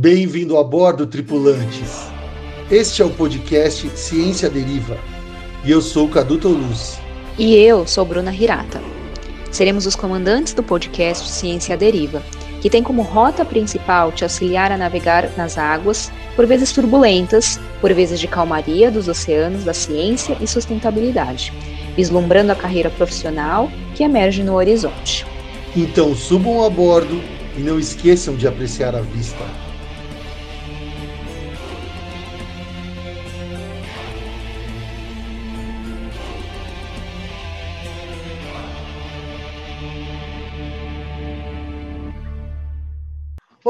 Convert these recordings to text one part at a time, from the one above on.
Bem-vindo a bordo, tripulantes. Este é o podcast Ciência Deriva e eu sou Cadu Toluz. E eu sou Bruna Hirata. Seremos os comandantes do podcast Ciência Deriva, que tem como rota principal te auxiliar a navegar nas águas, por vezes turbulentas, por vezes de calmaria dos oceanos da ciência e sustentabilidade, vislumbrando a carreira profissional que emerge no horizonte. Então subam a bordo e não esqueçam de apreciar a vista.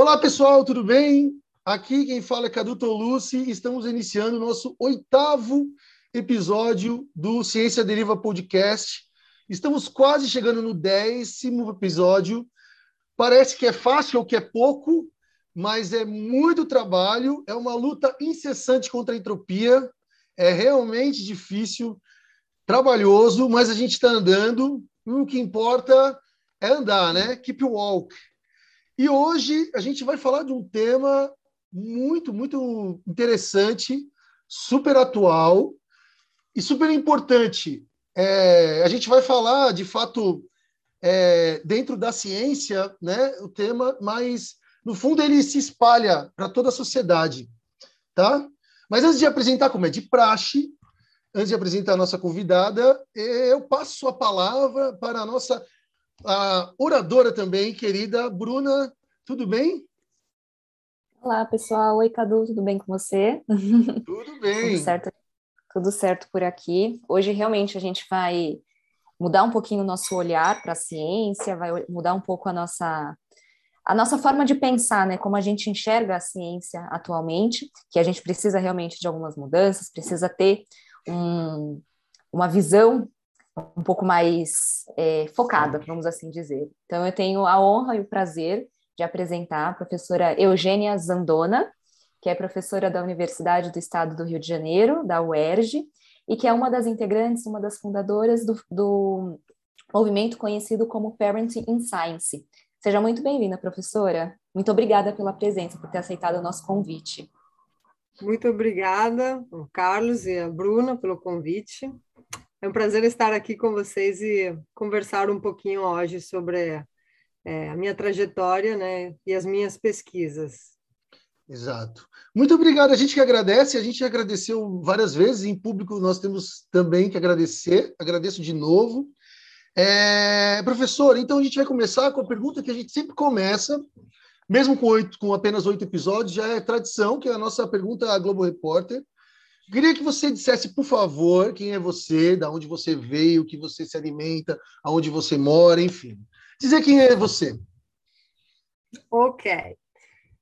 Olá pessoal, tudo bem? Aqui quem fala é Cadu Tolucci estamos iniciando o nosso oitavo episódio do Ciência Deriva Podcast. Estamos quase chegando no décimo episódio. Parece que é fácil ou que é pouco, mas é muito trabalho, é uma luta incessante contra a entropia, é realmente difícil, trabalhoso, mas a gente está andando. E o que importa é andar, né? Keep walk. E hoje a gente vai falar de um tema muito, muito interessante, super atual e super importante. É, a gente vai falar, de fato, é, dentro da ciência, né, o tema, mas no fundo ele se espalha para toda a sociedade, tá? Mas antes de apresentar, como é de praxe, antes de apresentar a nossa convidada, eu passo a palavra para a nossa a oradora também, querida Bruna. Tudo bem? Olá, pessoal. Oi, Cadu, tudo bem com você? Tudo bem. tudo certo, tudo certo por aqui. Hoje realmente a gente vai mudar um pouquinho o nosso olhar para a ciência, vai mudar um pouco a nossa a nossa forma de pensar, né, como a gente enxerga a ciência atualmente, que a gente precisa realmente de algumas mudanças, precisa ter um, uma visão um pouco mais é, focada, vamos assim dizer. Então, eu tenho a honra e o prazer de apresentar a professora Eugênia Zandona, que é professora da Universidade do Estado do Rio de Janeiro, da UERJ, e que é uma das integrantes, uma das fundadoras do, do movimento conhecido como Parenting in Science. Seja muito bem-vinda, professora. Muito obrigada pela presença, por ter aceitado o nosso convite. Muito obrigada, Carlos e a Bruna, pelo convite. É um prazer estar aqui com vocês e conversar um pouquinho hoje sobre é, a minha trajetória né, e as minhas pesquisas. Exato. Muito obrigado. A gente que agradece, a gente agradeceu várias vezes, em público nós temos também que agradecer. Agradeço de novo. É, professor, então a gente vai começar com a pergunta que a gente sempre começa, mesmo com, oito, com apenas oito episódios, já é tradição, que é a nossa pergunta à Globo Repórter. Queria que você dissesse, por favor, quem é você, da onde você veio, o que você se alimenta, aonde você mora, enfim. Dizer quem é você. Ok.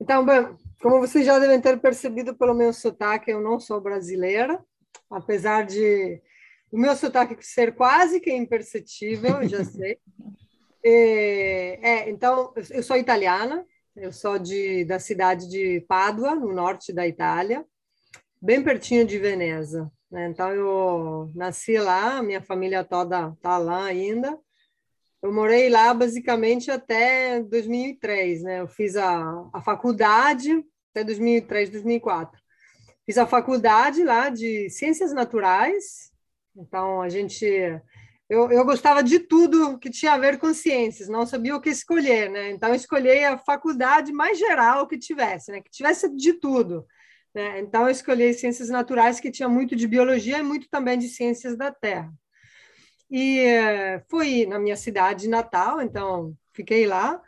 Então, bem, como vocês já devem ter percebido pelo meu sotaque, eu não sou brasileira, apesar de o meu sotaque ser quase que imperceptível, já sei. É, é, então, eu sou italiana, eu sou de, da cidade de Pádua, no norte da Itália bem pertinho de Veneza. Né? Então, eu nasci lá, minha família toda está lá ainda. Eu morei lá basicamente até 2003, né? Eu fiz a, a faculdade até 2003, 2004. Fiz a faculdade lá de Ciências Naturais. Então, a gente... Eu, eu gostava de tudo que tinha a ver com ciências, não sabia o que escolher, né? Então, escolhi a faculdade mais geral que tivesse, né? Que tivesse de tudo. Né? Então, eu escolhi ciências naturais, que tinha muito de biologia e muito também de ciências da terra. E eh, fui na minha cidade natal, então fiquei lá.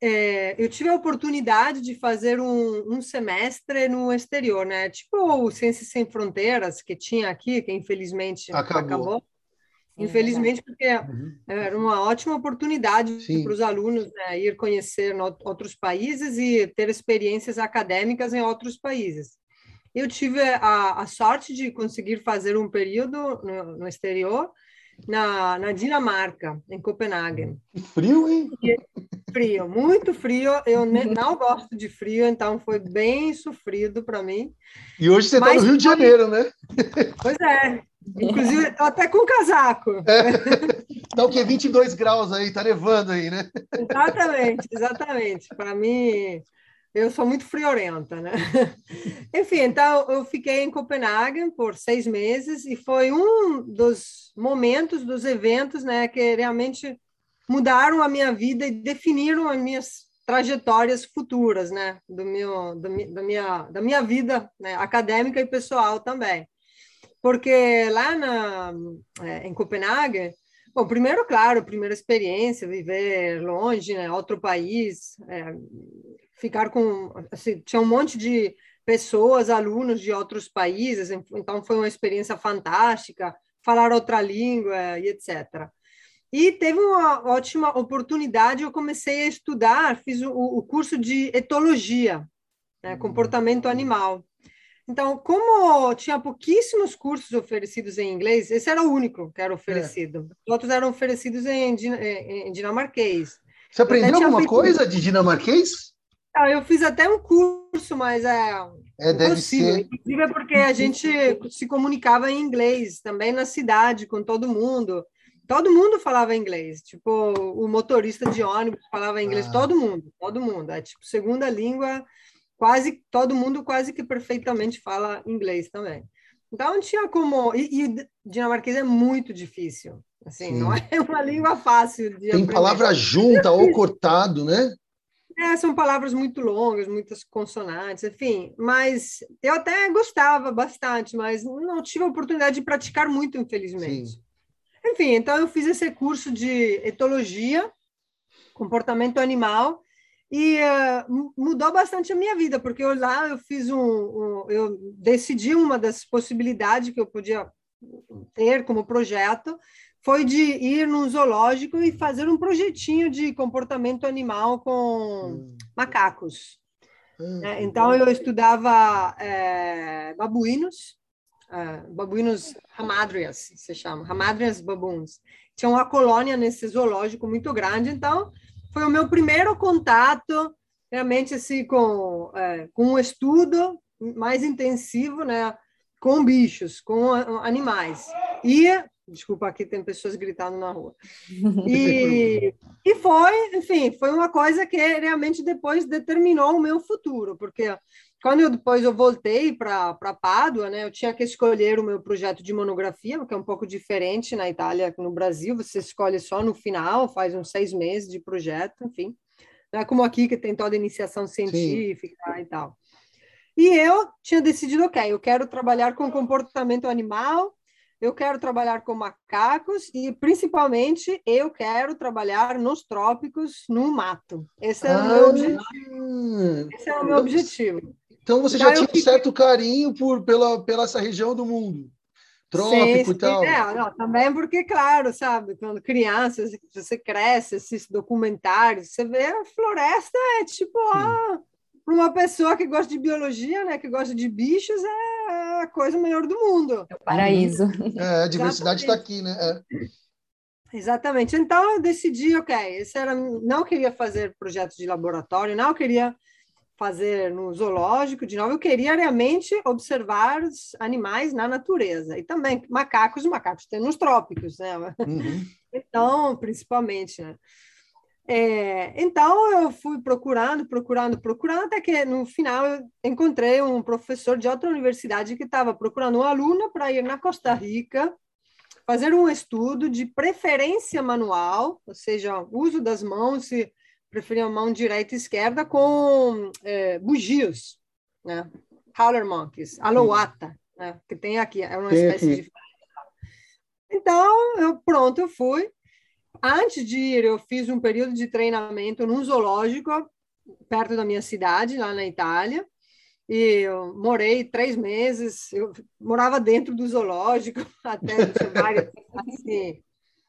É, eu tive a oportunidade de fazer um, um, semestre no exterior, né? Tipo o Ciências Sem Fronteiras, que tinha aqui, que infelizmente acabou. acabou. Infelizmente, porque uhum. era uma ótima oportunidade para os alunos né, ir conhecer outros países e ter experiências acadêmicas em outros países. Eu tive a, a sorte de conseguir fazer um período no, no exterior, na, na, Dinamarca, em Copenhague. Frio, hein? E, frio, muito frio. Eu não gosto de frio, então foi bem sofrido para mim. E hoje você está no Rio de Janeiro, né? Pois é. Inclusive, estou até com casaco. É. Tá o quê? 22 graus aí, tá nevando aí, né? Exatamente, exatamente. Para mim, eu sou muito friorenta, né? Enfim, então eu fiquei em Copenhague por seis meses e foi um dos momentos, dos eventos, né, que realmente mudaram a minha vida e definiram as minhas trajetórias futuras, né, do meu, da minha, da minha vida né, acadêmica e pessoal também. Porque lá na, é, em Copenhague, bom, primeiro, claro, primeira experiência, viver longe, né, outro país, é, ficar com. Assim, tinha um monte de pessoas, alunos de outros países, então foi uma experiência fantástica, falar outra língua e etc. E teve uma ótima oportunidade, eu comecei a estudar, fiz o, o curso de etologia, né, uhum. comportamento animal. Então, como tinha pouquíssimos cursos oferecidos em inglês, esse era o único que era oferecido. É. Os outros eram oferecidos em, em, em dinamarquês. Você aprendeu alguma feito... coisa de dinamarquês? Ah, eu fiz até um curso, mas é, é deve ser. Inclusive é porque a gente se comunicava em inglês também na cidade com todo mundo. Todo mundo falava inglês, tipo o motorista de ônibus falava inglês, ah. todo mundo, todo mundo. É tipo segunda língua, quase todo mundo quase que perfeitamente fala inglês também. Então tinha como e, e dinamarquês é muito difícil, assim, Sim. não é uma língua fácil de Tem aprender. palavra junta ou cortado, né? É, são palavras muito longas, muitas consonantes, enfim. Mas eu até gostava bastante, mas não tive a oportunidade de praticar muito, infelizmente. Sim. Enfim, então eu fiz esse curso de etologia, comportamento animal, e uh, mudou bastante a minha vida, porque eu, lá eu fiz um, um, eu decidi uma das possibilidades que eu podia ter como projeto foi de ir num zoológico e fazer um projetinho de comportamento animal com hum. macacos. Hum, é, então, eu estudava é, babuínos, é, babuínos hamadrias, se chama, hamadrias babuns. Tinha uma colônia nesse zoológico muito grande, então foi o meu primeiro contato realmente assim com, é, com um estudo mais intensivo, né, com bichos, com animais. E Desculpa, aqui tem pessoas gritando na rua. E, e foi, enfim, foi uma coisa que realmente depois determinou o meu futuro, porque quando eu depois eu voltei para Pádua, né, eu tinha que escolher o meu projeto de monografia, que é um pouco diferente na Itália que no Brasil, você escolhe só no final, faz uns seis meses de projeto, enfim. Não é como aqui que tem toda a iniciação científica Sim. e tal. E eu tinha decidido, ok, eu quero trabalhar com comportamento animal eu quero trabalhar com macacos e, principalmente, eu quero trabalhar nos trópicos, no mato. Esse é ah, o meu objetivo. Esse é o meu objetivo. Então, você já tinha um certo carinho por, pela, pela essa região do mundo. Trópico sim, e tal. É, não, também porque, claro, sabe, quando criança, você cresce, assiste documentários, você vê a floresta, é tipo, ah, para uma pessoa que gosta de biologia, né, que gosta de bichos, é a coisa melhor do mundo. É o paraíso. É, a diversidade está aqui, né? É. Exatamente. Então eu decidi, ok, esse era, não queria fazer projetos de laboratório, não queria fazer no zoológico, de novo, eu queria realmente observar os animais na natureza. E também macacos, macacos tem nos trópicos, né? Uhum. Então, principalmente, né? É, então eu fui procurando, procurando, procurando, até que no final eu encontrei um professor de outra universidade que estava procurando uma aluna para ir na Costa Rica fazer um estudo de preferência manual, ou seja, uso das mãos, se preferia mão direita e esquerda, com é, bugios, né? Howler monkeys, aloata, né? que tem aqui, é uma espécie de... Então, eu, pronto, eu fui, Antes de ir, eu fiz um período de treinamento num zoológico perto da minha cidade, lá na Itália. E eu morei três meses, eu morava dentro do zoológico, até várias assim,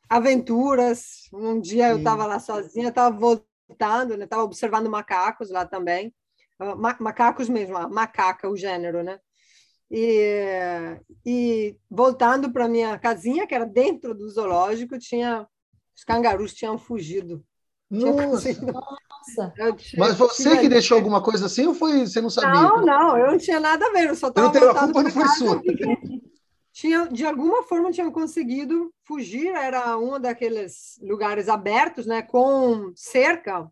aventuras. Um dia eu estava lá sozinha, estava voltando, estava né, observando macacos lá também. Ah, ma macacos mesmo, macaca, o gênero, né? E, e voltando para minha casinha, que era dentro do zoológico, tinha os cangarus tinham fugido. Nossa. Nossa. Mas você que deixou alguma coisa assim ou foi você não sabia? Não, não, eu não tinha nada a ver, eu só estava A culpa não foi sua. Tinha, de alguma forma tinham conseguido fugir, era um daqueles lugares abertos, né, com cerca,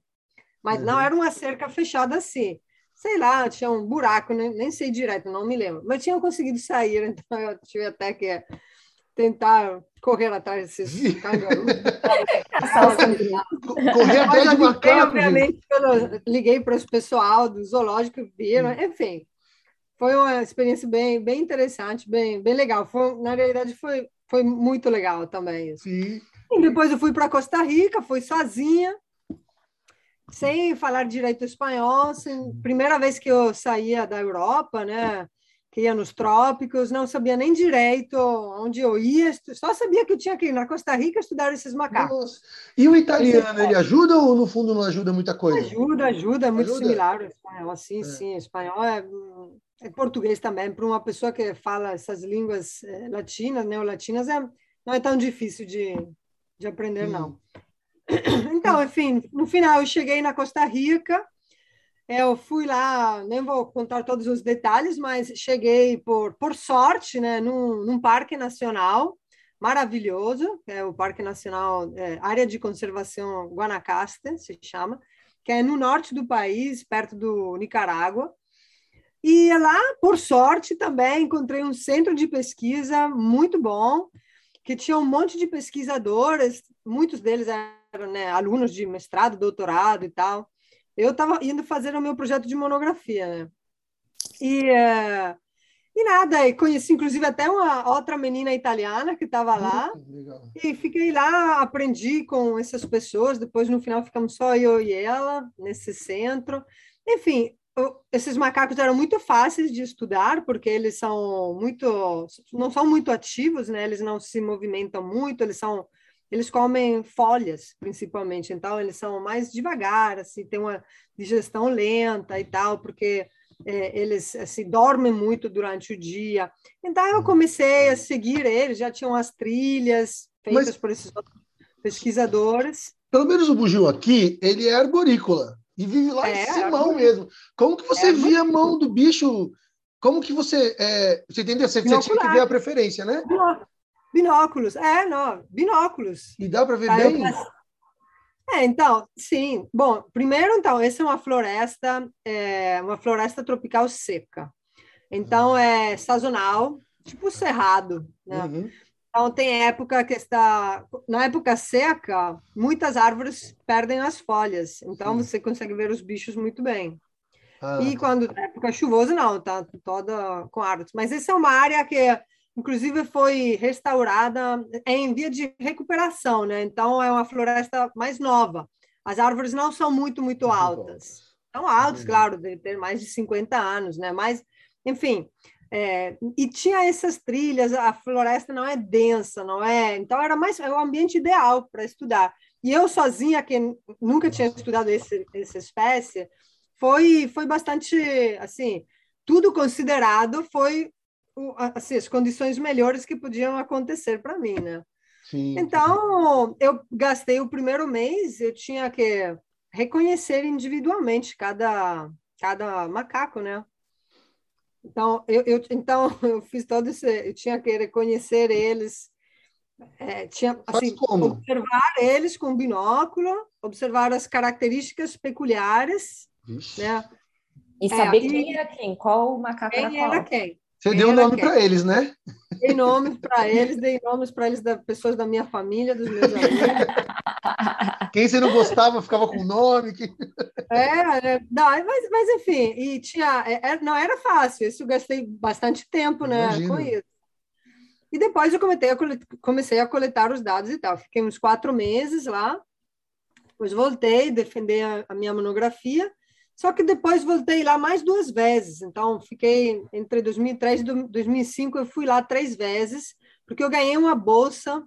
mas uhum. não era uma cerca fechada assim. sei lá, tinha um buraco, nem, nem sei direto, não me lembro, mas tinham conseguido sair, então eu tive até que tentar correr atrás desses cangurus. correr atrás de macaco. Obviamente, eu liguei para o pessoal do zoológico, viram, enfim. Foi uma experiência bem, bem interessante, bem, bem legal. Foi, na realidade, foi, foi muito legal também. Isso. Sim. E depois eu fui para Costa Rica, fui sozinha, sem falar direito espanhol, assim, primeira vez que eu saía da Europa, né? Que ia nos trópicos, não sabia nem direito onde eu ia, só sabia que eu tinha que ir na Costa Rica estudar esses macacos. Nossa. E o italiano, ele ajuda ou no fundo não ajuda muita coisa? Ajuda, ajuda, é muito ajuda? similar ao espanhol, assim, é. sim, espanhol é, é português também, para uma pessoa que fala essas línguas eh, latinas, neolatinas, é, não é tão difícil de, de aprender, hum. não. Então, enfim, no final eu cheguei na Costa Rica, eu fui lá, nem vou contar todos os detalhes, mas cheguei por, por sorte, né, num, num parque nacional maravilhoso, é o Parque Nacional é, Área de Conservação Guanacaste, se chama, que é no norte do país, perto do Nicarágua. E lá, por sorte, também encontrei um centro de pesquisa muito bom, que tinha um monte de pesquisadores, muitos deles eram né, alunos de mestrado, doutorado e tal. Eu estava indo fazer o meu projeto de monografia, né? E, uh, e nada, e conheci inclusive até uma outra menina italiana que estava lá. Legal. E fiquei lá, aprendi com essas pessoas. Depois, no final, ficamos só eu e ela nesse centro. Enfim, esses macacos eram muito fáceis de estudar porque eles são muito não são muito ativos né eles não se movimentam muito eles são eles comem folhas principalmente então eles são mais devagar assim tem uma digestão lenta e tal porque é, eles assim dormem muito durante o dia então eu comecei a seguir eles já tinham as trilhas feitas Mas, por esses pesquisadores pelo menos o bugio aqui ele é arborícola e vive lá é, em Simão mesmo. Como que você é, via a mão do bicho? Como que você. É, você entendeu? Você, você tinha que ver a preferência, né? Binóculos, é, não, binóculos. E dá para ver bem? É, então, sim. Bom, primeiro, então, essa é uma floresta, é, uma floresta tropical seca. Então, é sazonal, tipo cerrado, né? Uhum. Então, tem época que está. Na época seca, muitas árvores perdem as folhas. Então, Sim. você consegue ver os bichos muito bem. Ah. E quando é época chuvosa, não, tá toda com árvores. Mas essa é uma área que, inclusive, foi restaurada é em via de recuperação, né? Então, é uma floresta mais nova. As árvores não são muito, muito, altas. São altas, claro, de ter mais de 50 anos, né? Mas, enfim, é, e tinha essas trilhas, a floresta não é densa, não é? Então era mais é o ambiente ideal para estudar. E eu sozinha, que nunca tinha estudado esse, essa espécie, foi foi bastante assim, tudo considerado foi assim, as condições melhores que podiam acontecer para mim, né? Sim. Então, eu gastei o primeiro mês, eu tinha que reconhecer individualmente cada cada macaco, né? Então, eu, eu, então, eu fiz todo esse. Eu tinha que reconhecer eles, é, tinha, assim, observar eles com binóculo, observar as características peculiares, né? E saber é, quem era quem, qual macaco quem era, era quem. Você deu nome para eles, né? Dei nomes para eles, dei nomes para eles das pessoas da minha família, dos meus amigos. Quem você não gostava ficava com nome. Que... É, é, não, mas, mas enfim, e tinha, é, é, não era fácil, isso eu gastei bastante tempo né, com isso. E depois eu comecei a, comecei a coletar os dados e tal. Fiquei uns quatro meses lá, depois voltei, defender a, a minha monografia, só que depois voltei lá mais duas vezes. Então, fiquei entre 2003 e 2005, eu fui lá três vezes, porque eu ganhei uma bolsa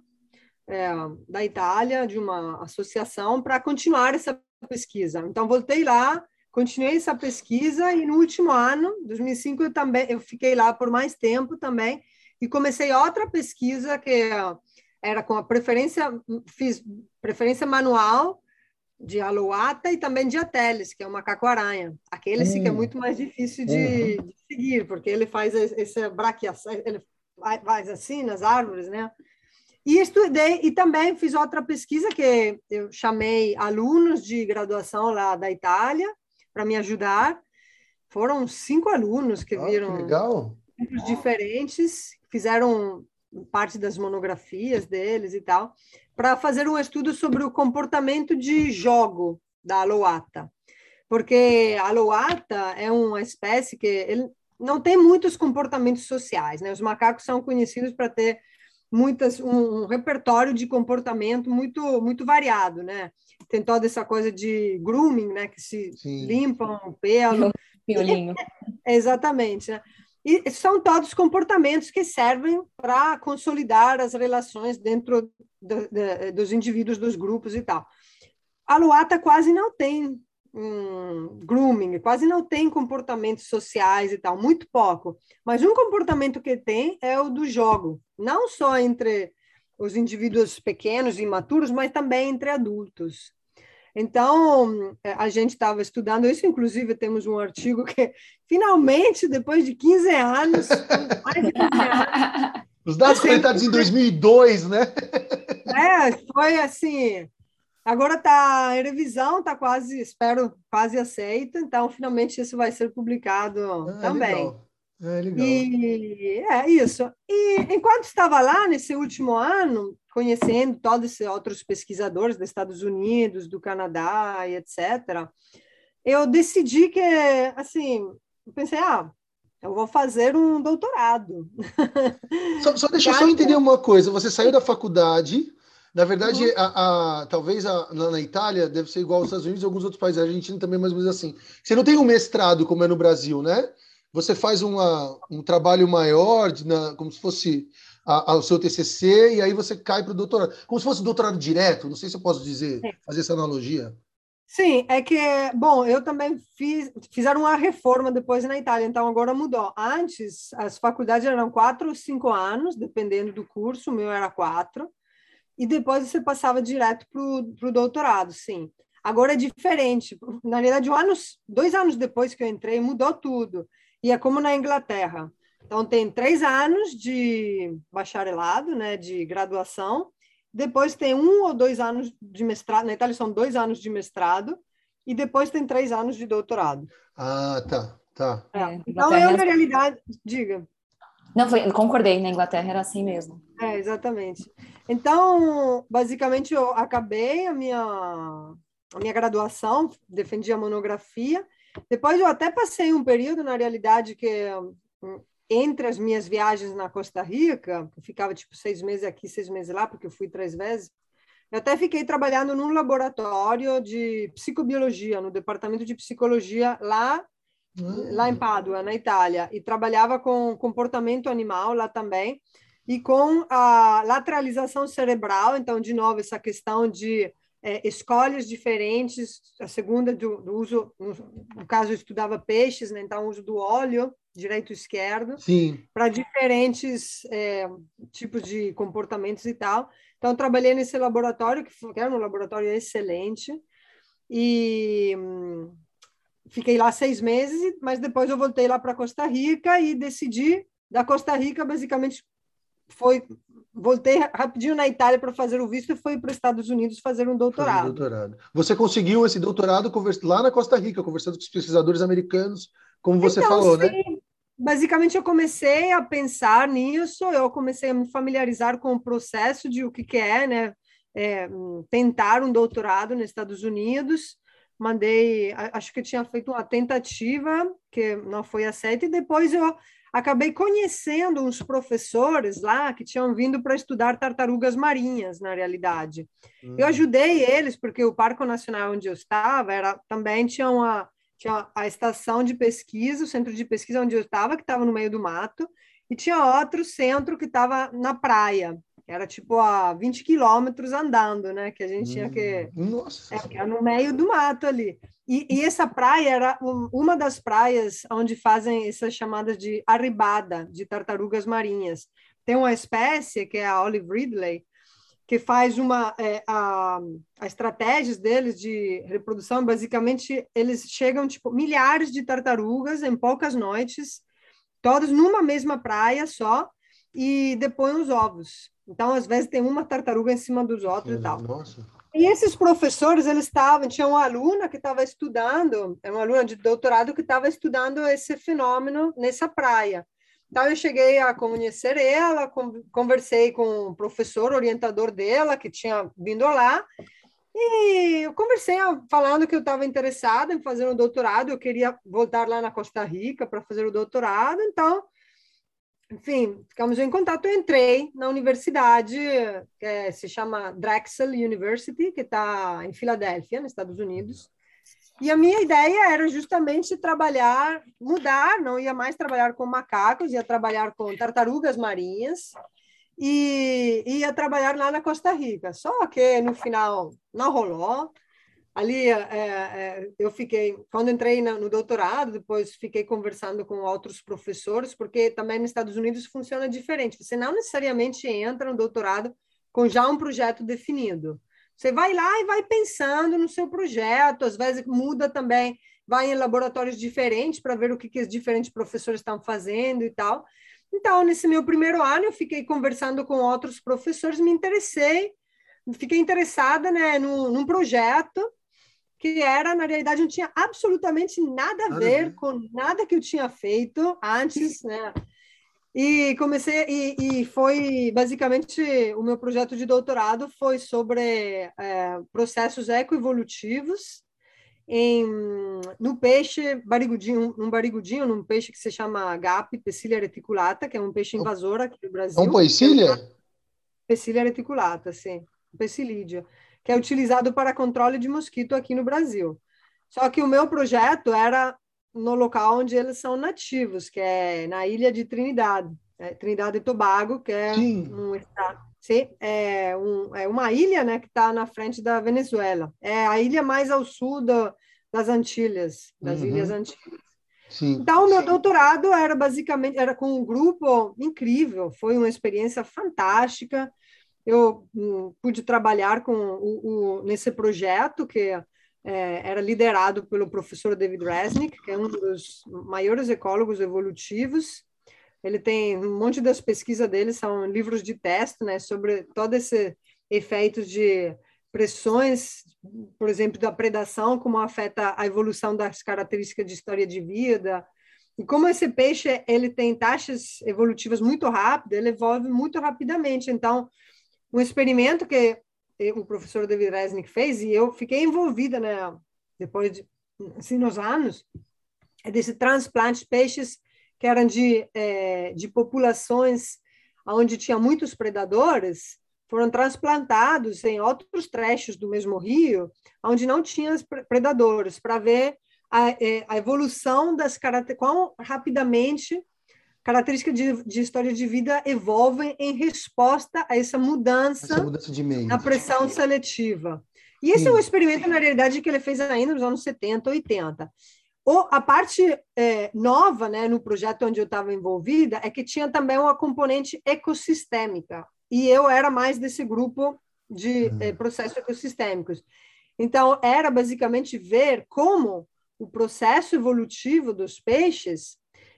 é, da Itália, de uma associação, para continuar essa pesquisa. Então, voltei lá, continuei essa pesquisa e no último ano, 2005, eu também eu fiquei lá por mais tempo também e comecei outra pesquisa que era com a preferência, fiz preferência manual de aloata e também de ateles, que é o macaco-aranha. Aquele hum. sim que é hum. muito mais difícil de, uhum. de seguir, porque ele faz essa braquiação, ele faz assim nas árvores, né? E estudei, e também fiz outra pesquisa que eu chamei alunos de graduação lá da Itália para me ajudar, foram cinco alunos que Ah, viram que legal. grupos diferentes, fizeram parte das monografias deles e tal, para fazer um estudo sobre o comportamento de jogo da aloata. Porque a aloata é uma espécie que ele não tem muitos comportamentos sociais, né? Os macacos são conhecidos para ter muitas um, um repertório de comportamento muito muito variado, né? Tem toda essa coisa de grooming, né, que se Sim. limpam o pelo, Piolinho. Exatamente. Né? E são todos comportamentos que servem para consolidar as relações dentro do- da- dos indivíduos, dos grupos e tal. A luata quase não tem hum, grooming, quase não tem comportamentos sociais e tal, muito pouco. Mas um comportamento que tem é o do jogo, não só entre os indivíduos pequenos e imaturos, mas também entre adultos. Então, eh, a gente estava estudando isso, inclusive temos um artigo que, finalmente, depois de 15 anos, mais de 15 anos, Os dados Sim. coletados em 2002, né? é, foi assim. Agora está em revisão, está quase, espero, quase aceita. Então, finalmente, isso vai ser publicado Ah, também. legal. É legal. E é isso. E enquanto estava lá nesse último ano, conhecendo todos esses outros pesquisadores dos Estados Unidos, do Canadá e etc., eu decidi que, assim, eu pensei, ah, eu vou fazer um doutorado. Só, só deixa eu só entender uma coisa. Você saiu da faculdade. Na verdade, Uhum. a, a- talvez a- na, na Itália deve ser igual aos Estados Unidos e alguns outros países. A Argentina também, mais ou menos assim. Você não tem um mestrado como é no Brasil, né? Você faz uma, um trabalho maior, na- como se fosse a- o seu TCC, e aí você cai para o doutorado. Como se fosse doutorado direto. Não sei se eu posso dizer, Sim. fazer essa analogia. Sim, é que, bom, eu também fiz, fizeram uma reforma depois na Itália, então agora mudou. Antes, as faculdades eram quatro ou cinco anos, dependendo do curso, o meu era quatro, e depois você passava direto para o doutorado, sim. Agora é diferente. Na realidade, um ano, dois anos depois que eu entrei, mudou tudo. E é como na Inglaterra. Então, tem três anos de bacharelado, né, de graduação, depois tem um ou dois anos de mestrado. Na Itália são dois anos de mestrado e depois tem três anos de doutorado. Ah, tá, tá. É. É, Então, eu, era- na realidade, diga. Não, foi, concordei, na Inglaterra era assim mesmo. É, exatamente. Então, basicamente, eu acabei a minha, a minha graduação, defendi a monografia. Depois, eu até passei um período, na realidade, que hum, entre as minhas viagens na Costa Rica, eu ficava tipo seis meses aqui, seis meses lá, porque eu fui três vezes. Eu até fiquei trabalhando num laboratório de psicobiologia, no departamento de psicologia lá lá em Pádua, na Itália, e trabalhava com comportamento animal lá também, e com a lateralização cerebral, então, de novo, essa questão de é, escolhas diferentes, a segunda do, do uso, no, no caso, eu estudava peixes, né, então, o uso do óleo, direito e esquerdo, para diferentes é, tipos de comportamentos e tal. Então, trabalhei nesse laboratório, que, foi, que era um laboratório excelente, e hum, fiquei lá seis meses, mas depois eu voltei lá para Costa Rica e decidi, da Costa Rica, basicamente, foi voltei rapidinho na Itália para fazer o visto e fui para os Estados Unidos fazer um doutorado. Fazer doutorado. Você conseguiu esse doutorado lá na Costa Rica, conversando com os pesquisadores americanos, como você Então, falou, né? sim, Basicamente, eu comecei a pensar nisso, eu comecei a me familiarizar com o processo de o que, que é, né? É, tentar um doutorado nos Estados Unidos. Mandei, acho que tinha feito uma tentativa que não foi aceita, e depois eu acabei conhecendo uns professores lá que tinham vindo para estudar tartarugas marinhas, na realidade. Eu ajudei eles, porque o Parque Nacional onde eu estava era, também tinha uma tinha a estação de pesquisa, o centro de pesquisa onde eu estava, que estava no meio do mato, e tinha outro centro que estava na praia, era tipo a 20 quilômetros andando, né? Que a gente tinha que. Nossa. É, no meio do mato ali. E, e essa praia era um, uma das praias onde fazem essas chamadas de arribada, de tartarugas marinhas. Tem uma espécie, que é a Olive Ridley, que faz uma é, a, a estratégias deles de reprodução basicamente eles chegam tipo milhares de tartarugas em poucas noites todas numa mesma praia só e depois os ovos então às vezes tem uma tartaruga em cima dos outros e tal Nossa. E esses professores, eles estavam, tinha uma aluna que estava estudando, é uma aluna de doutorado que estava estudando esse fenômeno nessa praia. Então, eu cheguei a conhecer ela, conversei com o professor orientador dela, que tinha vindo lá, e eu conversei falando que eu estava interessada em fazer um doutorado, eu queria voltar lá na Costa Rica para fazer o doutorado, então enfim, ficamos em contato. Eu entrei na universidade, que é, se chama Drexel University, que está em Filadélfia, nos Estados Unidos. E a minha ideia era justamente trabalhar, mudar, não ia mais trabalhar com macacos, ia trabalhar com tartarugas marinhas e ia trabalhar lá na Costa Rica. Só que no final não rolou ali é, é, eu fiquei quando entrei no doutorado depois fiquei conversando com outros professores porque também nos Estados Unidos funciona diferente. Você não necessariamente entra no doutorado com já um projeto definido. Você vai lá e vai pensando no seu projeto às vezes muda também vai em laboratórios diferentes para ver o que, que os diferentes professores estão fazendo e tal. Então nesse meu primeiro ano eu fiquei conversando com outros professores me interessei fiquei interessada né, num, num projeto que era, na realidade, não tinha absolutamente nada a ver com nada que eu tinha feito antes, né? E comecei, e, e foi basicamente o meu projeto de doutorado foi sobre é, processos ecoevolutivos em, no peixe barigudinho, um barigudinho, num peixe que se chama GAP, Pecilia reticulata, que é um peixe invasor aqui no Brasil. É um Pecilia? Pecilia reticulata, sim, Pecilídeo que é utilizado para controle de mosquito aqui no Brasil. Só que o meu projeto era no local onde eles são nativos, que é na ilha de Trinidade, é, Trinidade e Tobago, que é sim. um sim, é, um, é uma ilha, né, que está na frente da Venezuela. É a ilha mais ao sul do, das Antilhas, das uhum. Ilhas Antilhas. Sim, então, o meu sim. doutorado era basicamente era com um grupo incrível, foi uma experiência fantástica eu um, pude trabalhar com o, o, nesse projeto que é, era liderado pelo professor David Resnick, que é um dos maiores ecólogos evolutivos. Ele tem um monte das pesquisas dele são livros de teste, né, sobre todo esse efeito de pressões, por exemplo, da predação, como afeta a evolução das características de história de vida, e como esse peixe ele tem taxas evolutivas muito rápidas, ele evolve muito rapidamente. Então, um experimento que o professor David Resnick fez e eu fiquei envolvida, né, depois de assim, nos anos, é desse transplante de peixes que eram de, é, de populações onde tinha muitos predadores, foram transplantados em outros trechos do mesmo rio, onde não tinha predadores, para ver a, é, a, evolução das características, quão rapidamente características de, de, história de vida evolvem em resposta a essa mudança, essa mudança na pressão seletiva. E esse Sim. é um experimento, na realidade, que ele fez ainda nos anos 70, 80. O, a parte é, nova né, no projeto onde eu estava envolvida é que tinha também uma componente ecossistêmica, e eu era mais desse grupo de uhum. é, processos ecossistêmicos. Então, era basicamente ver como o processo evolutivo dos peixes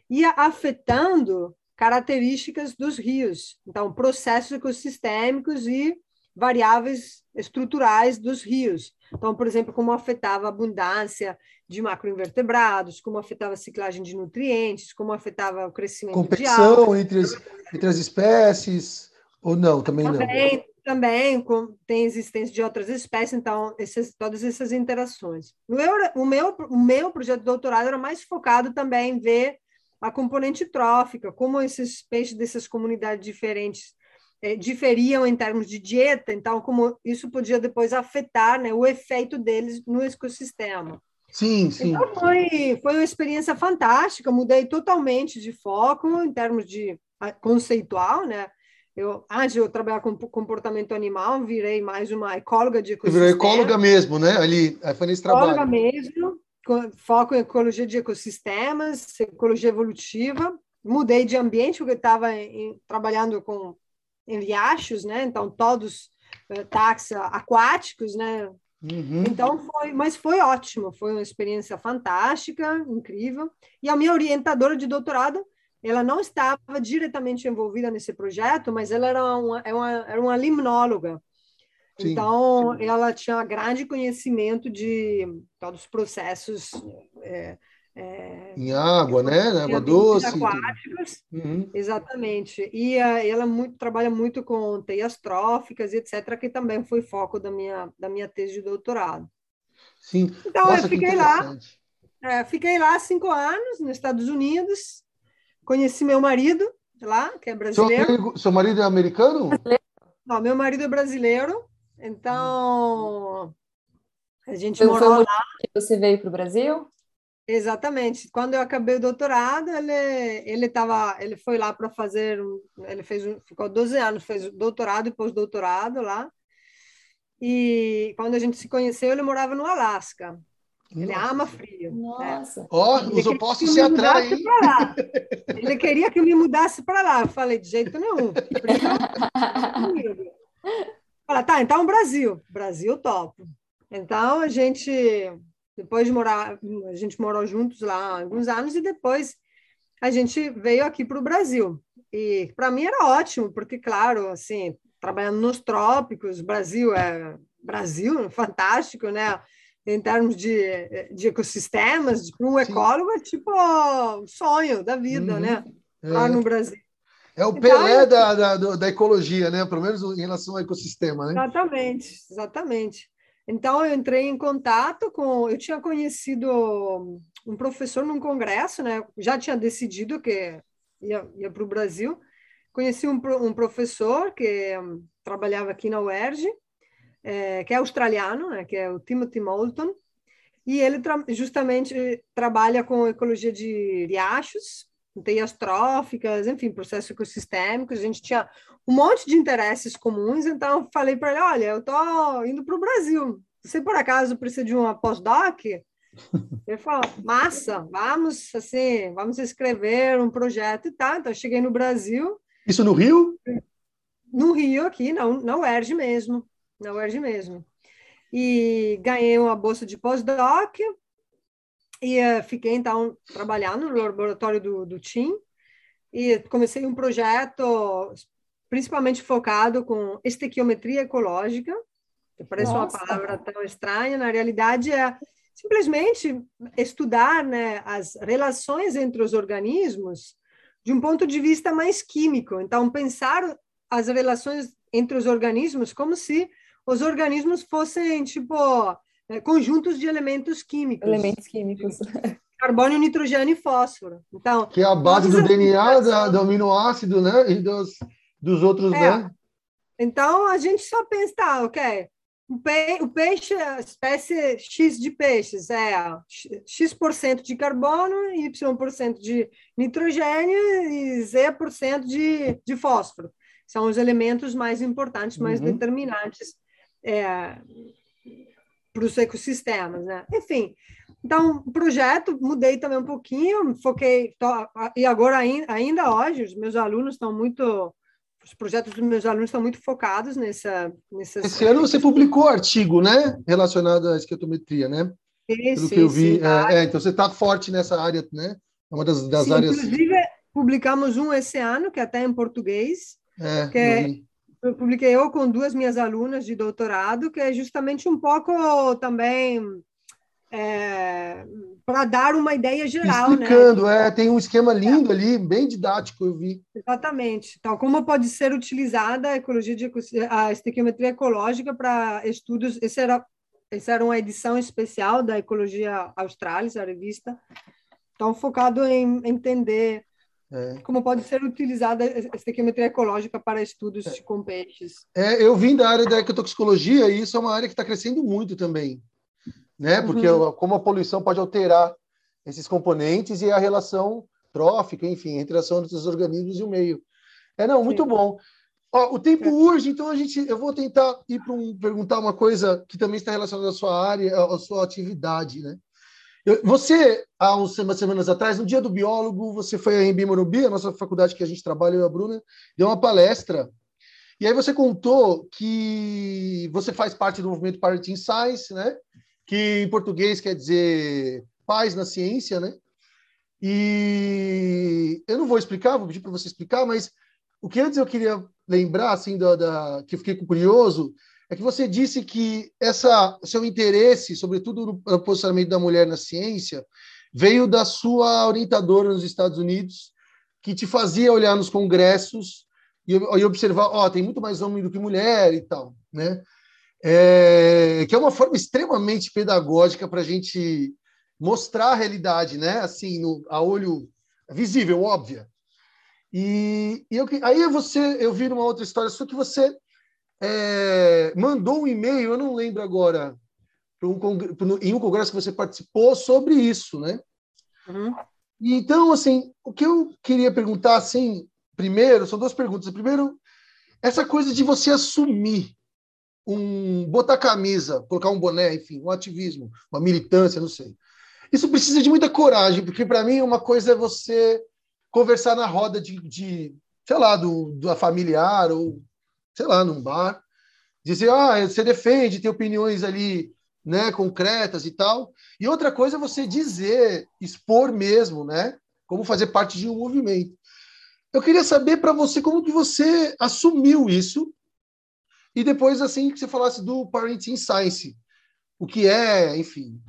ia afetando características dos rios, então processos ecossistêmicos e variáveis estruturais dos rios. Então, por exemplo, como afetava a abundância de macroinvertebrados, como afetava a ciclagem de nutrientes, como afetava o crescimento Competição de algas. entre as, entre as espécies, ou não, também, também não? Também tem existência de outras espécies, então, esses, todas essas interações. O meu, o, meu, o meu projeto de doutorado era mais focado também em ver a componente trófica, como esses peixes dessas comunidades diferentes é, diferiam em termos de dieta, então como isso podia depois afetar né, o efeito deles no ecossistema. Sim, sim. Então foi, foi uma experiência fantástica, mudei totalmente de foco em termos de conceitual, né? Eu, antes de eu trabalhar com comportamento animal, virei mais uma ecóloga de ecossistema. Virou ecóloga mesmo, né? Ali, foi nesse trabalho. Ecóloga mesmo foco em ecologia de ecossistemas, ecologia evolutiva. Mudei de ambiente, porque estava trabalhando com em riachos, né? Então, todos uh, taxa aquáticos, né? Uhum. Então, foi, mas foi ótimo, foi uma experiência fantástica, incrível. E a minha orientadora de doutorado, ela não estava diretamente envolvida nesse projeto, mas ela era uma, era é uma, era uma limnóloga. Sim. Então, ela tinha grande conhecimento de todos os processos é, é, em água, né? Água doce. Aquáticos, uhum. exatamente. E uh, ela muito, trabalha muito com teias tróficas, etc., que também foi foco da minha, da minha tese de doutorado. Sim. Então, Nossa, eu fiquei lá. É, fiquei lá cinco anos, nos Estados Unidos. Conheci meu marido lá, que é brasileiro. Seu, seu marido é americano? Não, meu marido é brasileiro. Então, a gente foi, morou lá. Você veio para o Brasil? Exatamente. Quando eu acabei o doutorado, ele ele tava, ele foi lá para fazer, ele fez, ficou 12 anos, fez doutorado e pós-doutorado lá. E quando a gente se conheceu, ele morava no Alasca. Ele Nossa. ama frio. Né? Nossa. Ó, né? oh, os opostos se atraem. Ele queria que eu me mudasse para lá. Eu falei, de jeito nenhum. Fala, tá, então Brasil. Brasil, top. Então a gente depois de morar, a gente morou juntos lá alguns anos e depois a gente veio aqui para o Brasil. E para mim era ótimo, porque, claro, assim, trabalhando nos trópicos, Brasil é Brasil, fantástico, né? Em termos de, de ecossistemas, para um ecólogo é tipo o sonho da vida, uhum. né? Lá é. no Brasil. É o Pelé da, da, da, ecologia, né? Pelo menos em relação ao ecossistema, né? Exatamente, exatamente. Então, eu entrei em contato com. Eu tinha conhecido um professor num congresso, né? Já tinha decidido que ia, ia para o Brasil. Conheci um, um professor que um, trabalhava aqui na UERJ, é, que é australiano, né? que é o Timothy Moulton, e ele tra justamente trabalha com ecologia de riachos, teias tróficas, enfim, processos ecossistêmicos. A gente tinha um monte de interesses comuns, então eu falei para ele: olha, eu estou indo para o Brasil. Você por acaso precisa de uma pós-doc? Ele falou: massa, vamos assim, vamos escrever um projeto e tal. Então, eu cheguei no Brasil. Isso no Rio? No Rio, aqui, na, na UERJ mesmo. Na UERJ mesmo. E ganhei uma bolsa de pós-doc, e uh, fiquei, então, trabalhando no laboratório do, do TIM e comecei um projeto principalmente focado com estequiometria ecológica, que parece Nossa. uma palavra tão estranha, na realidade é simplesmente estudar né, as relações entre os organismos de um ponto de vista mais químico. Então, pensar as relações entre os organismos como se os organismos fossem, tipo, é, conjuntos de elementos químicos. Elementos químicos. Carbono, nitrogênio e fósforo. Então, que é a base do DNA, da, do aminoácido, né? E dos, dos outros, é. né? Então, a gente só pensa, tá, ok, o peixe, a espécie X de peixes é X% de carbono, Y% de nitrogênio e Z% de, de fósforo. São os elementos mais importantes, mais uhum. determinantes é, para os ecossistemas, né? Enfim, então, projeto, mudei também um pouquinho, foquei, tô, e agora ainda hoje, os meus alunos estão muito, os projetos dos meus alunos estão muito focados nessa... Nessas... Esse ano você publicou artigo, né, relacionado à esquetometria, né? Isso, Pelo que eu vi. Sim, é, é, então, você está forte nessa área, né? É uma das, das sim, áreas... Inclusive, publicamos um esse ano, que é até em português, é, que é publiquei eu com duas minhas alunas de doutorado, que é justamente um pouco também é, para dar uma ideia geral. Né? Explicando, né? é, tem um esquema lindo é. ali, bem didático, eu vi. Exatamente. Então, como pode ser utilizada a ecologia de a estequiometria ecológica para estudos. Esse era, essa era uma edição especial da Ecologia Australis, a revista. Então, focado em entender é. Como pode ser utilizada a estequiometria ecológica para estudos é. com peixes? É, eu vim da área da ecotoxicologia e isso é uma área que está crescendo muito também, né? Porque uhum. como a poluição pode alterar esses componentes e a relação trófica, enfim, a interação entre os organismos e o meio. É, não, muito Sim. bom. Ó, o tempo é. urge, então a gente, eu vou tentar ir para um, perguntar uma coisa que também está relacionada à sua área, à sua atividade, né? Você, há umas semanas atrás, no Dia do Biólogo, você foi a Embi Morumbi, a nossa faculdade que a gente trabalha, eu e a Bruna, deu uma palestra. E aí você contou que você faz parte do movimento Parenting Science, né? que em português quer dizer paz na ciência, né? E eu não vou explicar, vou pedir para você explicar, mas o que antes eu queria lembrar, assim, da, da, que eu fiquei curioso, é que você disse que essa seu interesse, sobretudo no posicionamento da mulher na ciência, veio da sua orientadora nos Estados Unidos, que te fazia olhar nos congressos e, e observar, ó, oh, tem muito mais homem do que mulher e tal, né? É, que é uma forma extremamente pedagógica para a gente mostrar a realidade, né? Assim, no, a olho visível, óbvia. E, e eu, aí você, eu vi numa outra história só que você é, mandou um e-mail, eu não lembro agora, um, em um congresso que você participou sobre isso, né? Uhum. Então, assim, o que eu queria perguntar, assim, primeiro, são duas perguntas. Primeiro, essa coisa de você assumir um botar camisa, colocar um boné, enfim, um ativismo, uma militância, não sei. Isso precisa de muita coragem, porque para mim uma coisa é você conversar na roda de, de sei lá, do, do familiar ou sei lá, num bar, dizer, ah, você defende, tem opiniões ali, né, concretas e tal. E outra coisa é você dizer, expor mesmo, né, como fazer parte de um movimento. Eu queria saber para você como que você assumiu isso e depois assim que você falasse do Parenting Science, o que é, enfim.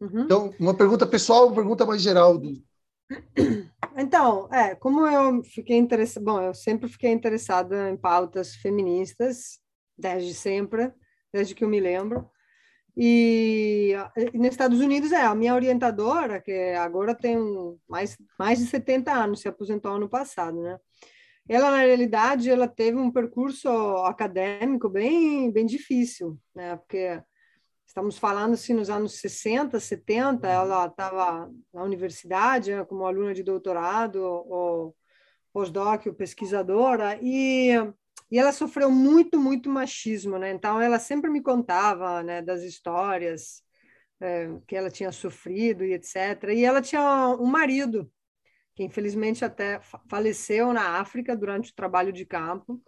Uhum. Então, uma pergunta pessoal, uma pergunta mais geral do, então, é, como eu fiquei interessada, bom, eu sempre fiquei interessada em pautas feministas, desde sempre, desde que eu me lembro. E, e nos Estados Unidos, é, a minha orientadora, que agora tem mais, mais de 70 anos, se aposentou ano passado, né? Ela, na realidade, ela teve um percurso acadêmico bem, bem difícil, né? Porque Estamos falando assim nos anos 60, 70, ela estava na universidade né, como aluna de doutorado ou pós-doc, ou pesquisadora, e, e ela sofreu muito, muito machismo, né? Então, ela sempre me contava né, das histórias é, que ela tinha sofrido e etc. E ela tinha um marido que infelizmente até faleceu na África durante o trabalho de campo.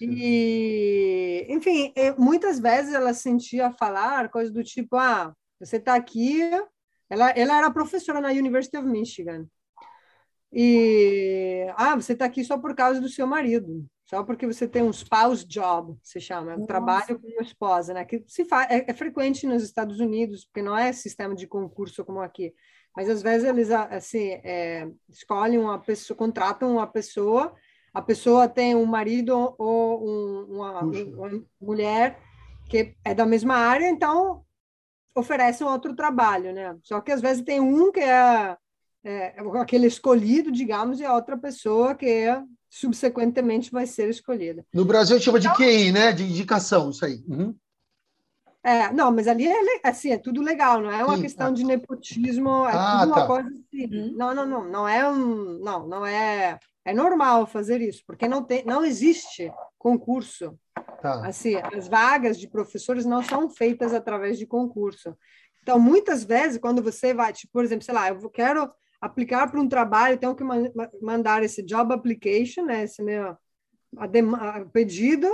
E, enfim, muitas vezes ela sentia falar coisas do tipo: ah, você está aqui. Ela, ela era professora na University of Michigan. E, ah, você está aqui só por causa do seu marido, só porque você tem um spouse job, se chama, um trabalho com uma esposa, né? Que se faz, é, é, frequente nos Estados Unidos, porque não é sistema de concurso como aqui, mas às vezes eles assim é, escolhem uma pessoa, contratam uma pessoa a pessoa tem um marido ou um, uma, uma, mulher que é da mesma área, então oferece um outro trabalho, né? Só que às vezes tem um que é, é aquele escolhido, digamos, e a outra pessoa que é, subsequentemente vai ser escolhida. No Brasil chama de então, QI, né? De indicação, isso aí. Uhum. É, não, mas ali é assim, é tudo legal, não é uma Sim, questão de nepotismo, é ah, tudo uma tá. coisa assim. Uhum. Não, não, não, não é um, não, não é é normal fazer isso, porque não, tem, não existe concurso. Tá. Assim, as vagas de professores não são feitas através de concurso. Então, muitas vezes, quando você vai, tipo, por exemplo, sei lá, eu quero aplicar para um trabalho, tenho que mandar esse job application, né, esse meu pedido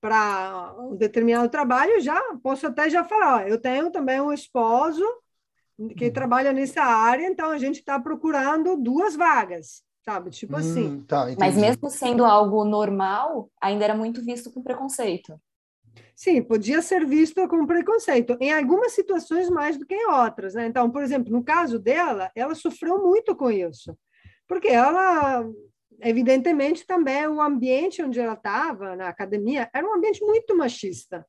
para um determinado trabalho, já posso até já falar, ó, eu tenho também um esposo que uhum. trabalha nessa área, então a gente está procurando duas vagas sabe? Tipo hum, assim. Tá, Mas mesmo sendo algo normal, ainda era muito visto com preconceito. Sim, podia ser visto com preconceito, em algumas situações mais do que em outras, né? Então, por exemplo, no caso dela, ela sofreu muito com isso, porque ela, evidentemente, também o ambiente onde ela estava, na academia, era um ambiente muito machista.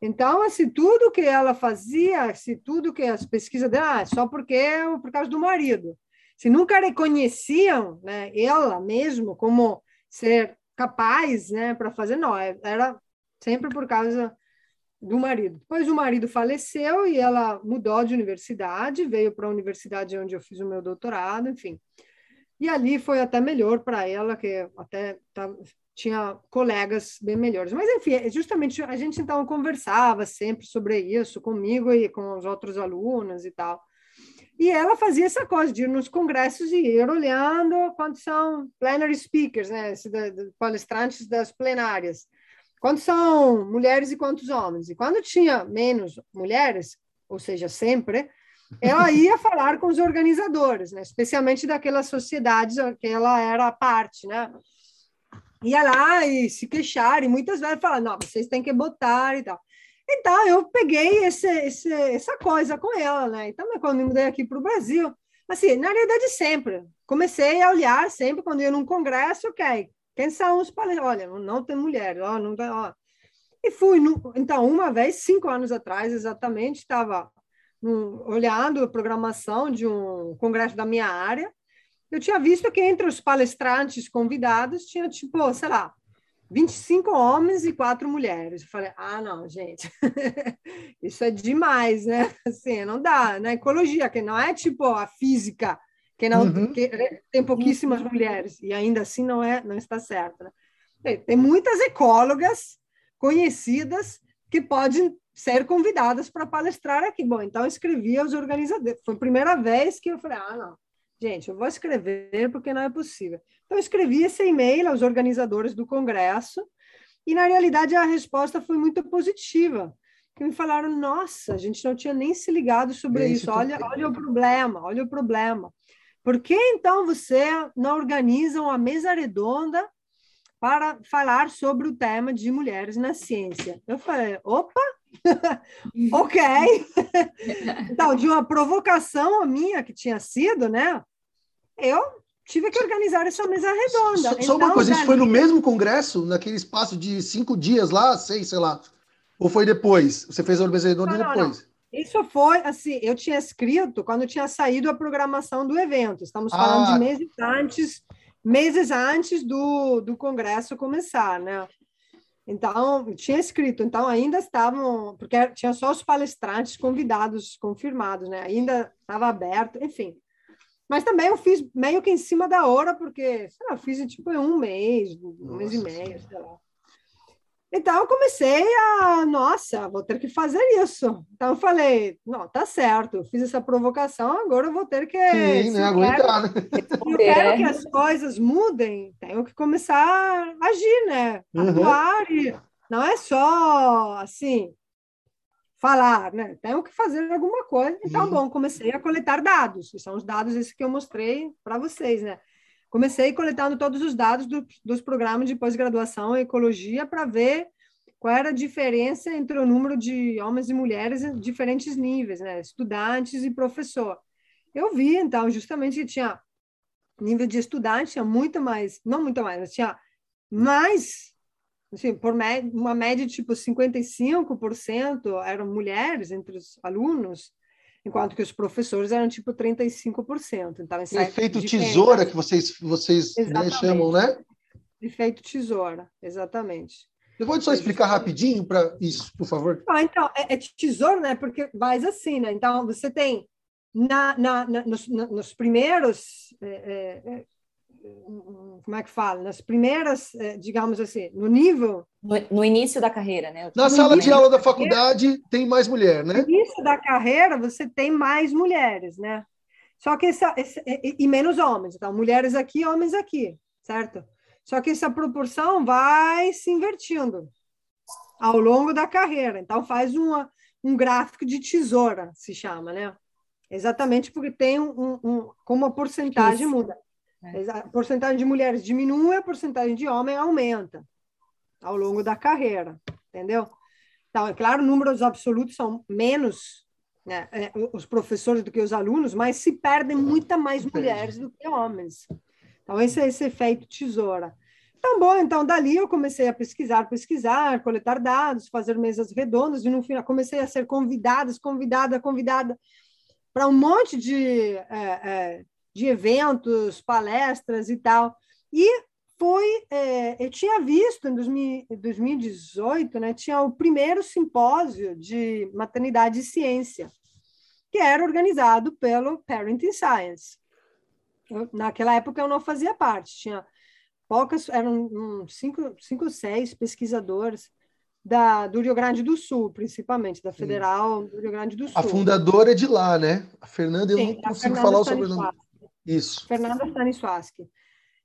Então, assim, tudo que ela fazia, se tudo que as pesquisas dela, ah, só porque por causa do marido se nunca reconheciam né, ela mesmo como ser capaz né, para fazer, não, é, era sempre por causa do marido. Depois o marido faleceu e ela mudou de universidade, veio para a universidade onde eu fiz o meu doutorado, enfim. E ali foi até melhor para ela, que até tava, tinha colegas bem melhores. Mas, enfim, justamente a gente então conversava sempre sobre isso comigo e com os outros alunos e tal. E ela fazia essa coisa de ir nos congressos e ir olhando quantos são plenary speakers, né, palestrantes das plenárias, quantos são mulheres e quantos homens. E quando tinha menos mulheres, ou seja, sempre, ela ia falar com os organizadores, né, especialmente daquelas sociedades que ela era parte, né? ia lá e se queixar, e muitas vezes falar, não, vocês têm que botar e tal. Então, eu peguei esse, esse, essa coisa com ela, né? Então, quando eu mudei aqui para o Brasil, assim, na realidade, sempre. Comecei a olhar sempre quando ia num congresso, ok, quem são os palestrantes? Olha, não tem mulher, ó, não tem, ó. E fui, no, então, uma vez, cinco anos atrás, exatamente, estava olhando a programação de um congresso da minha área, eu tinha visto que entre os palestrantes convidados tinha, tipo, sei lá, 25 homens e quatro mulheres. Eu falei, ah, não, gente, isso é demais, né? Assim, não dá. Na ecologia, que não é tipo a física, que não uhum. que tem pouquíssimas uhum. mulheres, e ainda assim não é, não está certo. Né? Tem muitas ecólogas conhecidas que podem ser convidadas para palestrar aqui. Bom, então eu escrevi aos organizadores. Foi a primeira vez que eu falei, ah, não, gente, eu vou escrever porque não é possível. Então eu escrevi esse e-mail aos organizadores do congresso e na realidade a resposta foi muito positiva. Que me falaram, nossa, a gente não tinha nem se ligado sobre Bem, isso. Olha, olha o problema, olha o problema. Por que então você não organiza uma mesa redonda para falar sobre o tema de mulheres na ciência? Eu falei, opa, ok. então, de uma provocação minha que tinha sido, né? Eu tive que organizar essa mesa redonda. Só, só então, uma coisa, isso foi no mesmo congresso, naquele espaço de cinco dias lá, seis, sei lá. Ou foi depois? Você fez a mesa redonda não, depois? Não. Isso foi assim, eu tinha escrito quando tinha saído a programação do evento. Estamos falando ah. de meses antes, meses antes do, do congresso começar, né? Então, tinha escrito, então ainda estavam, porque tinha só os palestrantes convidados confirmados, né? Ainda estava aberto, enfim. Mas também eu fiz meio que em cima da hora, porque, sei lá, eu fiz tipo um mês, um Nossa, mês e meio, sei lá. Então eu comecei a, nossa, vou ter que fazer isso. Então eu falei, não, tá certo, eu fiz essa provocação, agora eu vou ter que. Sim, né? Aguentar, né? Eu quero que as coisas mudem, tenho que começar a agir, né? Uhum. Atuar e não é só assim falar, né? Tenho que fazer alguma coisa. Então, uhum. bom, comecei a coletar dados, que são os dados esses que eu mostrei para vocês, né? Comecei coletando todos os dados do, dos programas de pós-graduação em ecologia para ver qual era a diferença entre o número de homens e mulheres em diferentes níveis, né? estudantes e professor. Eu vi, então, justamente que tinha nível de estudante, tinha muito mais, não muito mais, mas tinha mais, assim, por uma média tipo 55% eram mulheres entre os alunos, enquanto que os professores eram tipo 35%. Então, esse efeito tesoura que vocês, vocês né, chamam, né? Efeito tesoura, exatamente. Você pode só explicar rapidinho para isso, por favor? Ah, então, é, é tesouro, né? Porque vai assim, né? Então, você tem na, na, na nos, nos, primeiros é, é, é como é que fala? Nas primeiras, eh, digamos assim, no nível. No, no início da carreira, né? Na sala de aula da, da faculdade carreira, tem mais mulher, né? No início da carreira você tem mais mulheres, né? Só que essa, esse, e, e menos homens. Então, mulheres aqui, homens aqui, certo? Só que essa proporção vai se invertindo ao longo da carreira. Então, faz uma, um gráfico de tesoura, se chama, né? Exatamente porque tem um, um, um como a porcentagem Isso. muda. É. A porcentagem de mulheres diminui, a porcentagem de homem aumenta ao longo da carreira, entendeu? Então, é claro, números absolutos são menos né, é, os professores do que os alunos, mas se perdem muita mais mulheres do que homens. Então, esse é esse efeito tesoura. Então, bom, então dali eu comecei a pesquisar, pesquisar, coletar dados, fazer mesas redondas, e no final comecei a ser convidada, convidada, convidada para um monte de é, é, de eventos, palestras e tal. E foi, é, eu tinha visto em 2018, né, tinha o primeiro simpósio de maternidade e ciência, que era organizado pelo Parenting Science. Eu, naquela época eu não fazia parte, tinha poucas, eram um, cinco, cinco, seis pesquisadores da, do Rio Grande do Sul, principalmente, da Federal do Rio Grande do Sul. A fundadora é de lá, né? A Fernanda, eu Sim, não consigo falar o sobrenome. Isso. Fernanda Stanisłaski.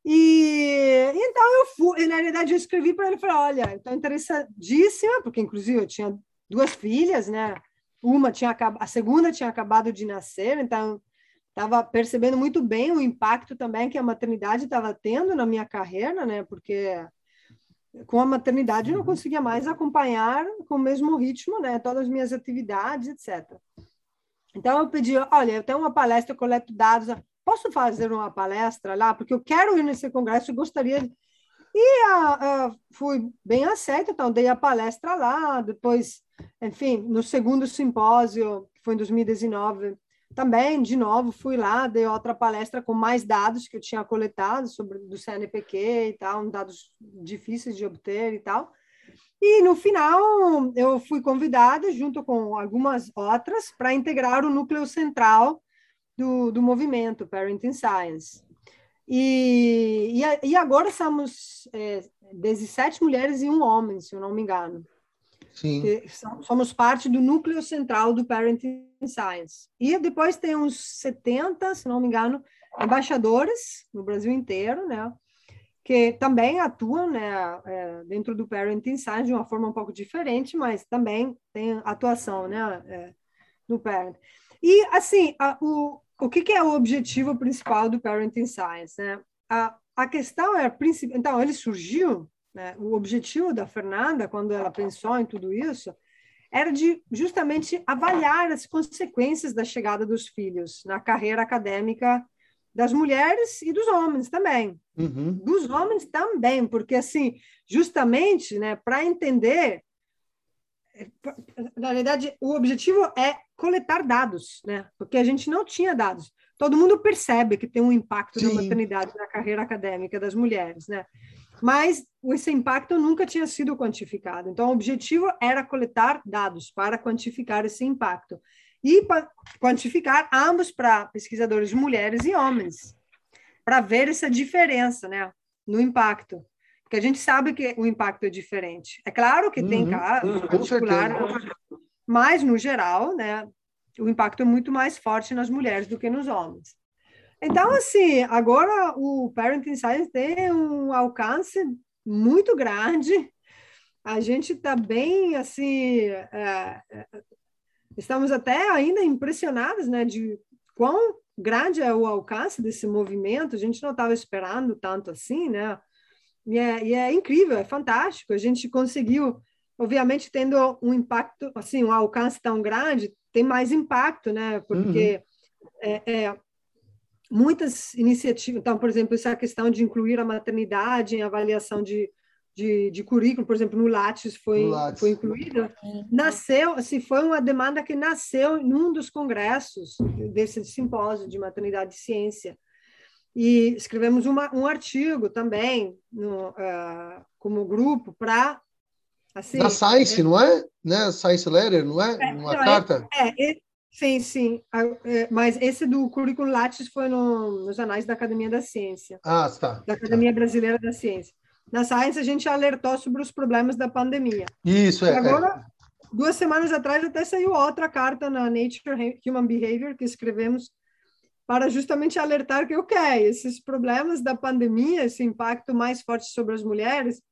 E então eu fui, na realidade eu escrevi para ele falei: olha, estou interessadíssima, porque inclusive eu tinha duas filhas, né? Uma tinha a segunda tinha acabado de nascer, então estava percebendo muito bem o impacto também que a maternidade estava tendo na minha carreira, né? Porque com a maternidade, eu não uhum. conseguia mais acompanhar com o mesmo ritmo, né? Todas as minhas atividades, etc. Então, eu pedi, olha, eu tenho uma palestra, eu coleto dados, posso fazer uma palestra lá? Porque eu quero ir nesse congresso, eu gostaria... E uh, uh, fui bem aceita, então dei a palestra lá, depois, enfim, no segundo simpósio, que foi em 2019, também, de novo, fui lá, dei outra palestra com mais dados que eu tinha coletado sobre do CNPq e tal, dados difíceis de obter e tal. E no final eu fui convidada, junto com algumas outras, para integrar o núcleo central do, do movimento Parenting Science. E, e, e agora somos é, 17 mulheres e um homem, se eu não me engano. Sim. somos parte do núcleo central do Parenting Science. E depois tem uns 70, se não me engano, embaixadores no Brasil inteiro, né? Que também atuam né, é, dentro do Parenting Science de uma forma um pouco diferente, mas também tem atuação né, é, no Parent. E, assim, a, o, o que, que, é o objetivo principal do Parenting Science? Né? A, a questão é, então, ele surgiu né? O objetivo da Fernanda, quando ela pensou em tudo isso, era de justamente avaliar as consequências da chegada dos filhos na carreira acadêmica das mulheres e dos homens também. Uhum. Dos homens também, porque, assim, justamente, né, para entender. Na verdade, o objetivo é coletar dados, né? Porque a gente não tinha dados. Todo mundo percebe que tem um impacto Sim. da maternidade na carreira acadêmica das mulheres, né? mas esse impacto nunca tinha sido quantificado. Então, o objetivo era coletar dados para quantificar esse impacto e quantificar ambos para pesquisadores mulheres e homens, para ver essa diferença né, no impacto. Porque a gente sabe que o impacto é diferente. É claro que uhum, tem casos particulares, mas, no geral, né, o impacto é muito mais forte nas mulheres do que nos homens. Então, assim, agora o Parenting Science tem um alcance muito grande. A gente está bem, assim, é, é, estamos até ainda impressionados, né, de quão grande é o alcance desse movimento. A gente não estava esperando tanto assim, né? E é, e é incrível, é fantástico. A gente conseguiu, obviamente, tendo um impacto, assim, um alcance tão grande, tem mais impacto, né? Porque uhum. é, é, muitas iniciativas, então, por exemplo, essa questão de incluir a maternidade em avaliação de, de, de currículo, por exemplo, no Lattes foi, no Lattes. foi incluída, nasceu, assim, foi uma demanda que nasceu num dos congressos desse simpósio de maternidade e ciência. E escrevemos uma, um artigo também no, uh, como grupo para Assim, da Science, é, não é? Né? Science Letter, não é? é uma não, é, carta? É, é, Sim, sim. É, mas esse do currículo Lattes foi no, nos anais da Academia da Ciência. Ah, tá. Da Academia tá. Brasileira da Ciência. Na Science, a gente alertou sobre os problemas da pandemia. Isso, é. E agora, é. duas semanas atrás, até saiu outra carta na Nature Human Behavior que escrevemos para justamente alertar que, ok, esses problemas da pandemia, esse impacto mais forte sobre as mulheres,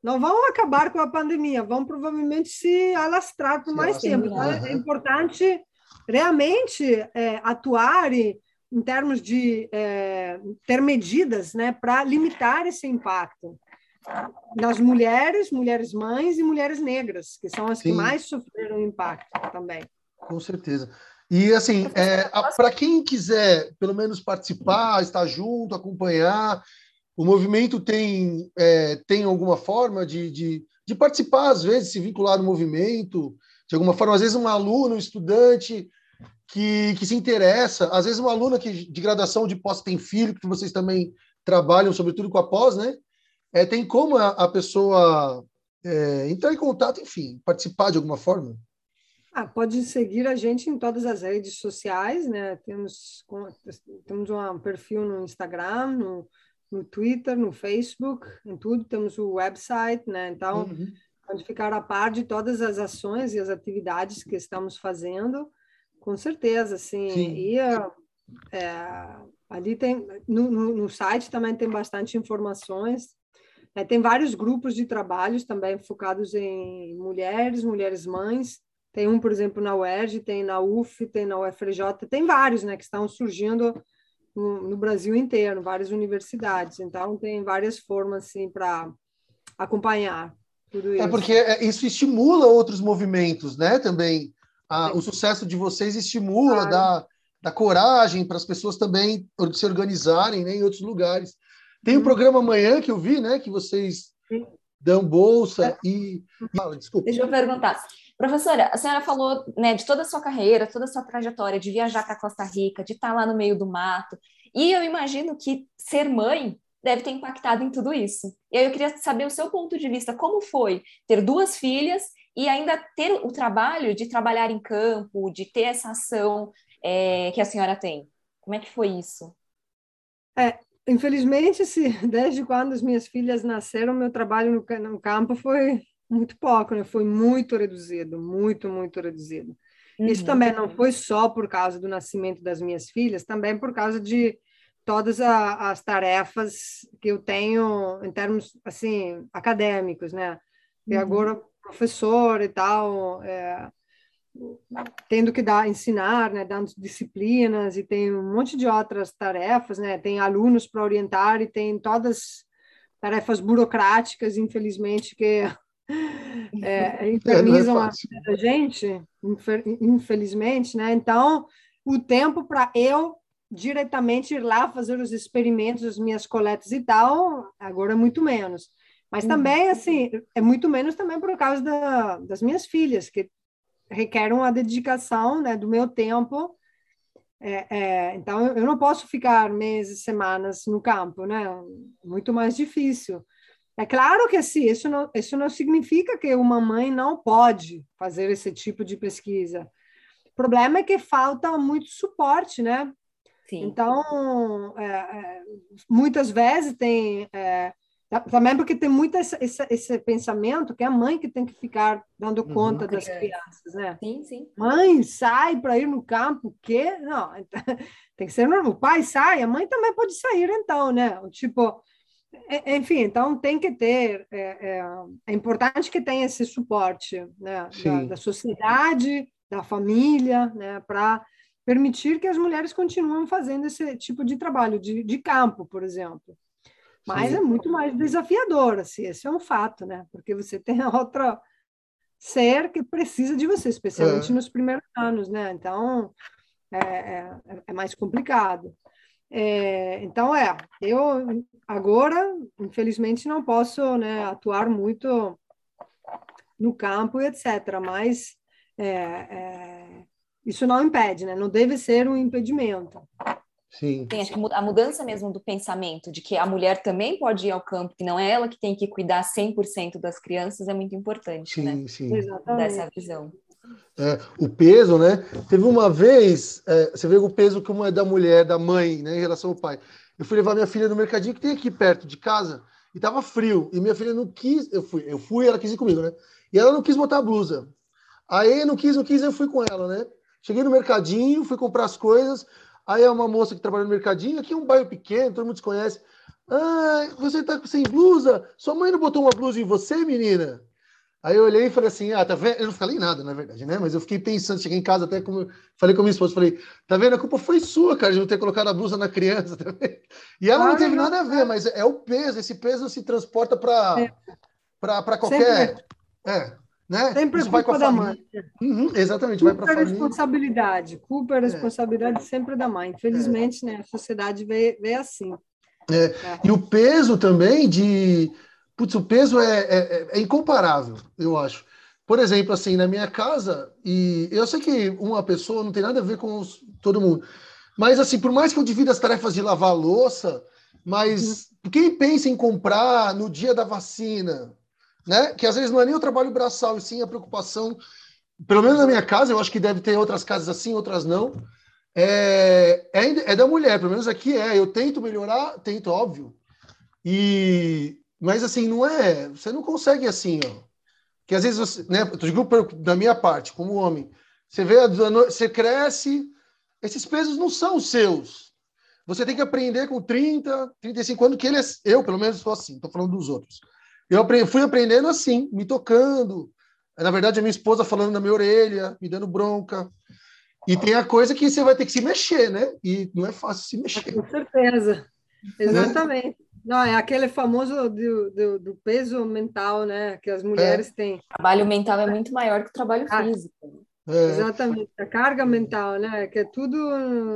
não vão acabar com a pandemia, vão provavelmente se alastrar por mais tempo. Então, é importante realmente é, atuar em termos de é, ter medidas né, para limitar esse impacto nas mulheres, mulheres mães e mulheres negras, que são as Sim. que mais sofreram impacto também. Com certeza. E assim, é, para quem quiser pelo menos participar, estar junto, acompanhar, o movimento tem, é, tem alguma forma de, de, de, participar, às vezes, se vincular no movimento, de alguma forma, às vezes um aluno, um estudante que, que se interessa, às vezes uma aluna que, de graduação de pós tem filho, que vocês também trabalham, sobretudo com a pós, né? É, tem como a, a pessoa é, entrar em contato, enfim, participar de alguma forma? Ah, pode seguir a gente em todas as redes sociais, né? Temos, temos um perfil no Instagram, no, no Twitter, no Facebook, em tudo. Temos o website, né? Então, uhum. pode ficar a par de todas as ações e as atividades que estamos fazendo. Com certeza, sim. sim. E é, ali tem no, no, no, site também tem bastante informações. É, tem vários grupos de trabalhos também focados em mulheres, mulheres mães. Tem um, por exemplo, na UERJ, tem na UF, tem na UFRJ, tem vários, né, que estão surgindo no, no Brasil inteiro, várias universidades. Então tem várias formas assim para acompanhar tudo É isso. porque é, isso estimula outros movimentos, né? Também Ah, o sucesso de vocês estimula, Claro. dá, dá coragem para as pessoas também se organizarem né, em outros lugares. Tem um programa amanhã que eu vi, né? Que vocês Sim. dão bolsa e. Fala, desculpa. Deixa eu perguntar. Professora, a senhora falou né, de toda a sua carreira, toda a sua trajetória, de viajar para Costa Rica, de estar lá no meio do mato. E eu imagino que ser mãe deve ter impactado em tudo isso. E aí eu queria saber o seu ponto de vista, como foi ter duas filhas e ainda ter o trabalho de trabalhar em campo, de ter essa ação é, que a senhora tem. Como é que foi isso? Infelizmente, se, desde quando as minhas filhas nasceram, meu trabalho no, no campo foi muito pouco, né? Foi muito reduzido, muito, muito reduzido. Isso Uhum. também não foi só por causa do nascimento das minhas filhas, também por causa de todas a- as tarefas que eu tenho em termos assim acadêmicos, né? E Uhum. agora professor e tal, é, tendo que dar ensinar, né, dando disciplinas e tem um monte de outras tarefas, né? Tem alunos para orientar e tem todas tarefas burocráticas, infelizmente, que é, infernizam a fácil. vida da gente, infer- infelizmente, né? Então, o tempo para eu diretamente ir lá fazer os experimentos, as minhas coletas e tal, agora é muito menos. Mas Uhum. também, assim, é muito menos também por causa da, das minhas filhas, que requerem uma dedicação, né, do meu tempo. É, é, então, eu eu não posso ficar meses, semanas no campo, né? Muito mais difícil. É claro que assim, isso não, isso não significa que uma mãe não pode fazer esse tipo de pesquisa. O problema é que falta muito suporte, né? Sim. Então, é, é, muitas vezes tem. é, ta- também porque tem muito esse, esse, esse pensamento que é a mãe que tem que ficar dando Uhum. conta das Criança. crianças, né? Sim, sim. Mãe sai para ir no campo, o quê? Não, tem que ser normal. O pai sai, a mãe também pode sair, então, né? O Tipo, enfim, então tem que ter. É, é, é importante que tenha esse suporte, né? Da, da sociedade, da família, né? Para permitir que as mulheres continuem fazendo esse tipo de trabalho, de, de campo, por exemplo. Mas Sim. é muito mais desafiador, assim, esse é um fato, né? Porque você tem outra ser que precisa de você, especialmente É. nos primeiros anos, né? Então, é, é, é mais complicado. É, então, é, eu agora, infelizmente, não posso né, atuar muito no campo, etc., mas é, é, isso não impede, né? Não deve ser um impedimento. Sim. Tem acho que a mudança mesmo do pensamento de que a mulher também pode ir ao campo, que não é ela que tem que cuidar 100% das crianças, é muito importante, né? Sim, sim. Exatamente. Dessa visão. É, o peso, né? Teve uma vez, é, você vê o peso como é da mulher, da mãe, né, em relação ao pai. Eu fui levar minha filha no mercadinho que tem aqui perto de casa e tava frio e minha filha não quis, eu fui, eu fui, ela quis ir comigo, né? E ela não quis botar a blusa. Aí não quis, não quis, eu fui com ela, né? Cheguei no mercadinho, fui comprar as coisas. Aí é uma moça que trabalha no mercadinho, aqui é um bairro pequeno, todo mundo se conhece. Ah, você tá sem blusa? Sua mãe não botou uma blusa em você, menina? Aí eu olhei e falei assim, ah, tá vendo? Eu não falei nada, na verdade, né? Mas eu fiquei pensando, cheguei em casa até como falei com a minha esposa, falei, tá vendo? A culpa foi sua, cara, de não ter colocado a blusa na criança, vendo? E ela não Claro, teve não. nada a ver, mas é o peso, esse peso se transporta para É. para qualquer, é, né? Sempre Isso vai com a da família. mãe. Uhum, exatamente, vai Culpa para é a família. responsabilidade. Culpa é responsabilidade sempre da mãe. Infelizmente, né, a sociedade vê, vê assim. E o peso também de. Putz, o peso é, é, é incomparável, eu acho. Por exemplo, assim, na minha casa, e eu sei que uma pessoa não tem nada a ver com os- todo mundo, mas assim, por mais que eu divida as tarefas de lavar a louça, mas quem pensa em comprar no dia da vacina, né? Que às vezes não é nem o trabalho braçal, e sim a preocupação, pelo menos na minha casa, eu acho que deve ter outras casas assim, outras não. É, é, é da mulher, pelo menos aqui é. Eu tento melhorar, tento, óbvio. E, mas assim, não é. Você não consegue assim, ó. Que às vezes você, né? Eu digo da minha parte, como homem, você vê, a- você cresce, esses pesos não são seus. Você tem que aprender com 30, 35 anos, que ele é, eu, pelo menos, sou assim, estou falando dos outros. Eu fui aprendendo assim, me tocando. Na verdade, a minha esposa falando na minha orelha, me dando bronca. E tem a coisa que você vai ter que se mexer, né? E não é fácil se mexer. Com certeza. Exatamente. Não, é aquele famoso do, do, do, peso mental, né? Que as mulheres é. têm. O trabalho mental é muito maior que o trabalho ah, físico. É. Exatamente, a carga mental, né? Que é tudo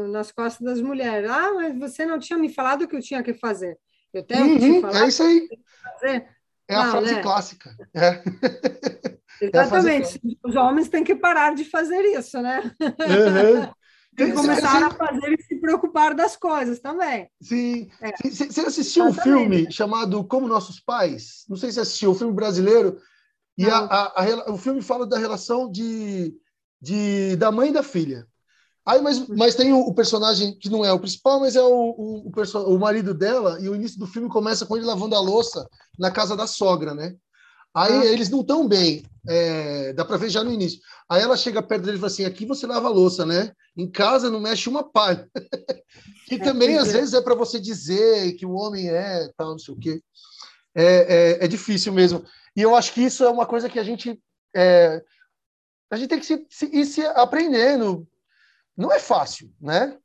nas costas das mulheres. Ah, mas você não tinha me falado o que eu tinha que fazer. Eu tenho uhum, que te falar. É isso aí. É a não, frase né? clássica. É. Exatamente. É Os homens têm que parar de fazer isso, né? Uhum. Tem que começar a fazer e se preocupar das coisas também. Sim. É. Você assistiu um filme chamado Como Nossos Pais? Não sei se assistiu, um filme brasileiro. E a, a, a, o filme fala da relação de, de, da mãe e da filha. Aí, mas, mas tem o, o, personagem que não é o principal, mas é o, o, o, o marido dela, e o início do filme começa com ele lavando a louça na casa da sogra, né? Aí eles não estão bem, é, dá para ver já no início. Aí ela chega perto dele e fala assim: aqui você lava a louça, né? Em casa não mexe uma palha. que também, às vezes, é para você dizer que o homem é tal, não sei o quê. É, é, é, difícil mesmo. E eu acho que isso é uma coisa que a gente. É, a gente tem que se, se, ir se aprendendo. Não é fácil, né?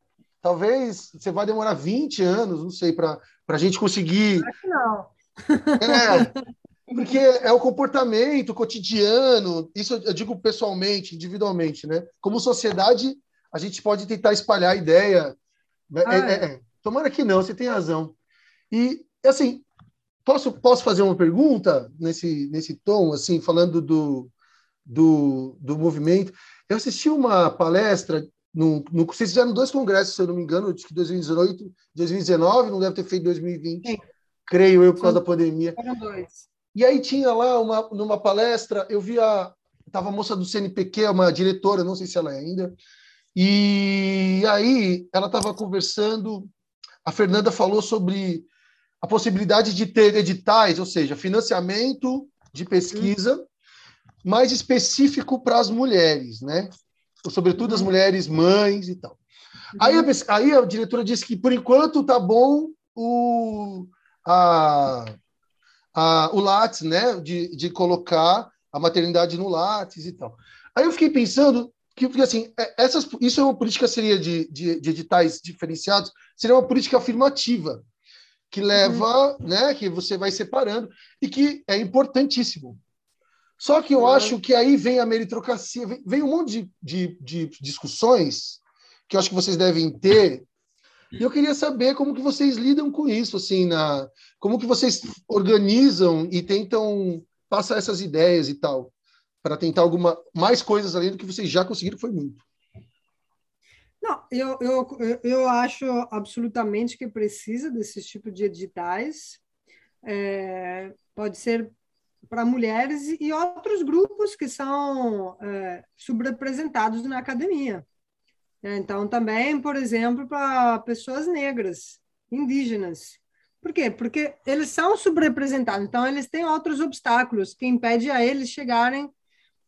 Talvez você vai demorar 20 anos, não sei, para a gente conseguir. Acho não. É, porque é o comportamento cotidiano, isso eu digo pessoalmente, individualmente, né? Como sociedade, a gente pode tentar espalhar a ideia. Ah, é, é, é. Tomara que não, você tem razão. E, assim, posso, posso fazer uma pergunta nesse, nesse tom, assim, falando do, do, do movimento? Eu assisti uma palestra, no, no, vocês fizeram dois congressos, se eu não me engano, de 2018, 2019, não deve ter feito 2020, Sim. creio eu, por causa da pandemia. Foram dois. E aí tinha lá uma numa palestra, eu vi a tava a moça do CNPq, uma diretora, não sei se ela é ainda. E aí ela estava conversando, a Fernanda falou sobre a possibilidade de ter editais, ou seja, financiamento de pesquisa mais específico para as mulheres, né? Sobretudo as mulheres mães e tal. Aí a, aí a diretora disse que, por enquanto, tá bom o, a, a, o Lattes, né? De, de colocar a maternidade no Lattes e tal. Aí eu fiquei pensando que, porque, assim, é, essas, isso é uma política seria de, de, de editais diferenciados, seria uma política afirmativa que leva, uhum. né, que você vai separando e que é importantíssimo. Só que eu uhum. acho que aí vem a meritocracia, vem, vem um monte de, de, de, discussões que eu acho que vocês devem ter e eu queria saber como que vocês lidam com isso, assim, na, como que vocês organizam e tentam passar essas ideias e tal, para tentar alguma mais coisas além do que vocês já conseguiram, foi muito. Não, eu, eu, eu acho absolutamente que precisa desse tipo de editais. É, pode ser para mulheres e outros grupos que são é, subrepresentados na academia. Né? Então, também, por exemplo, para pessoas negras, indígenas. Por quê? Porque eles são subrepresentados, então eles têm outros obstáculos que impedem a eles chegarem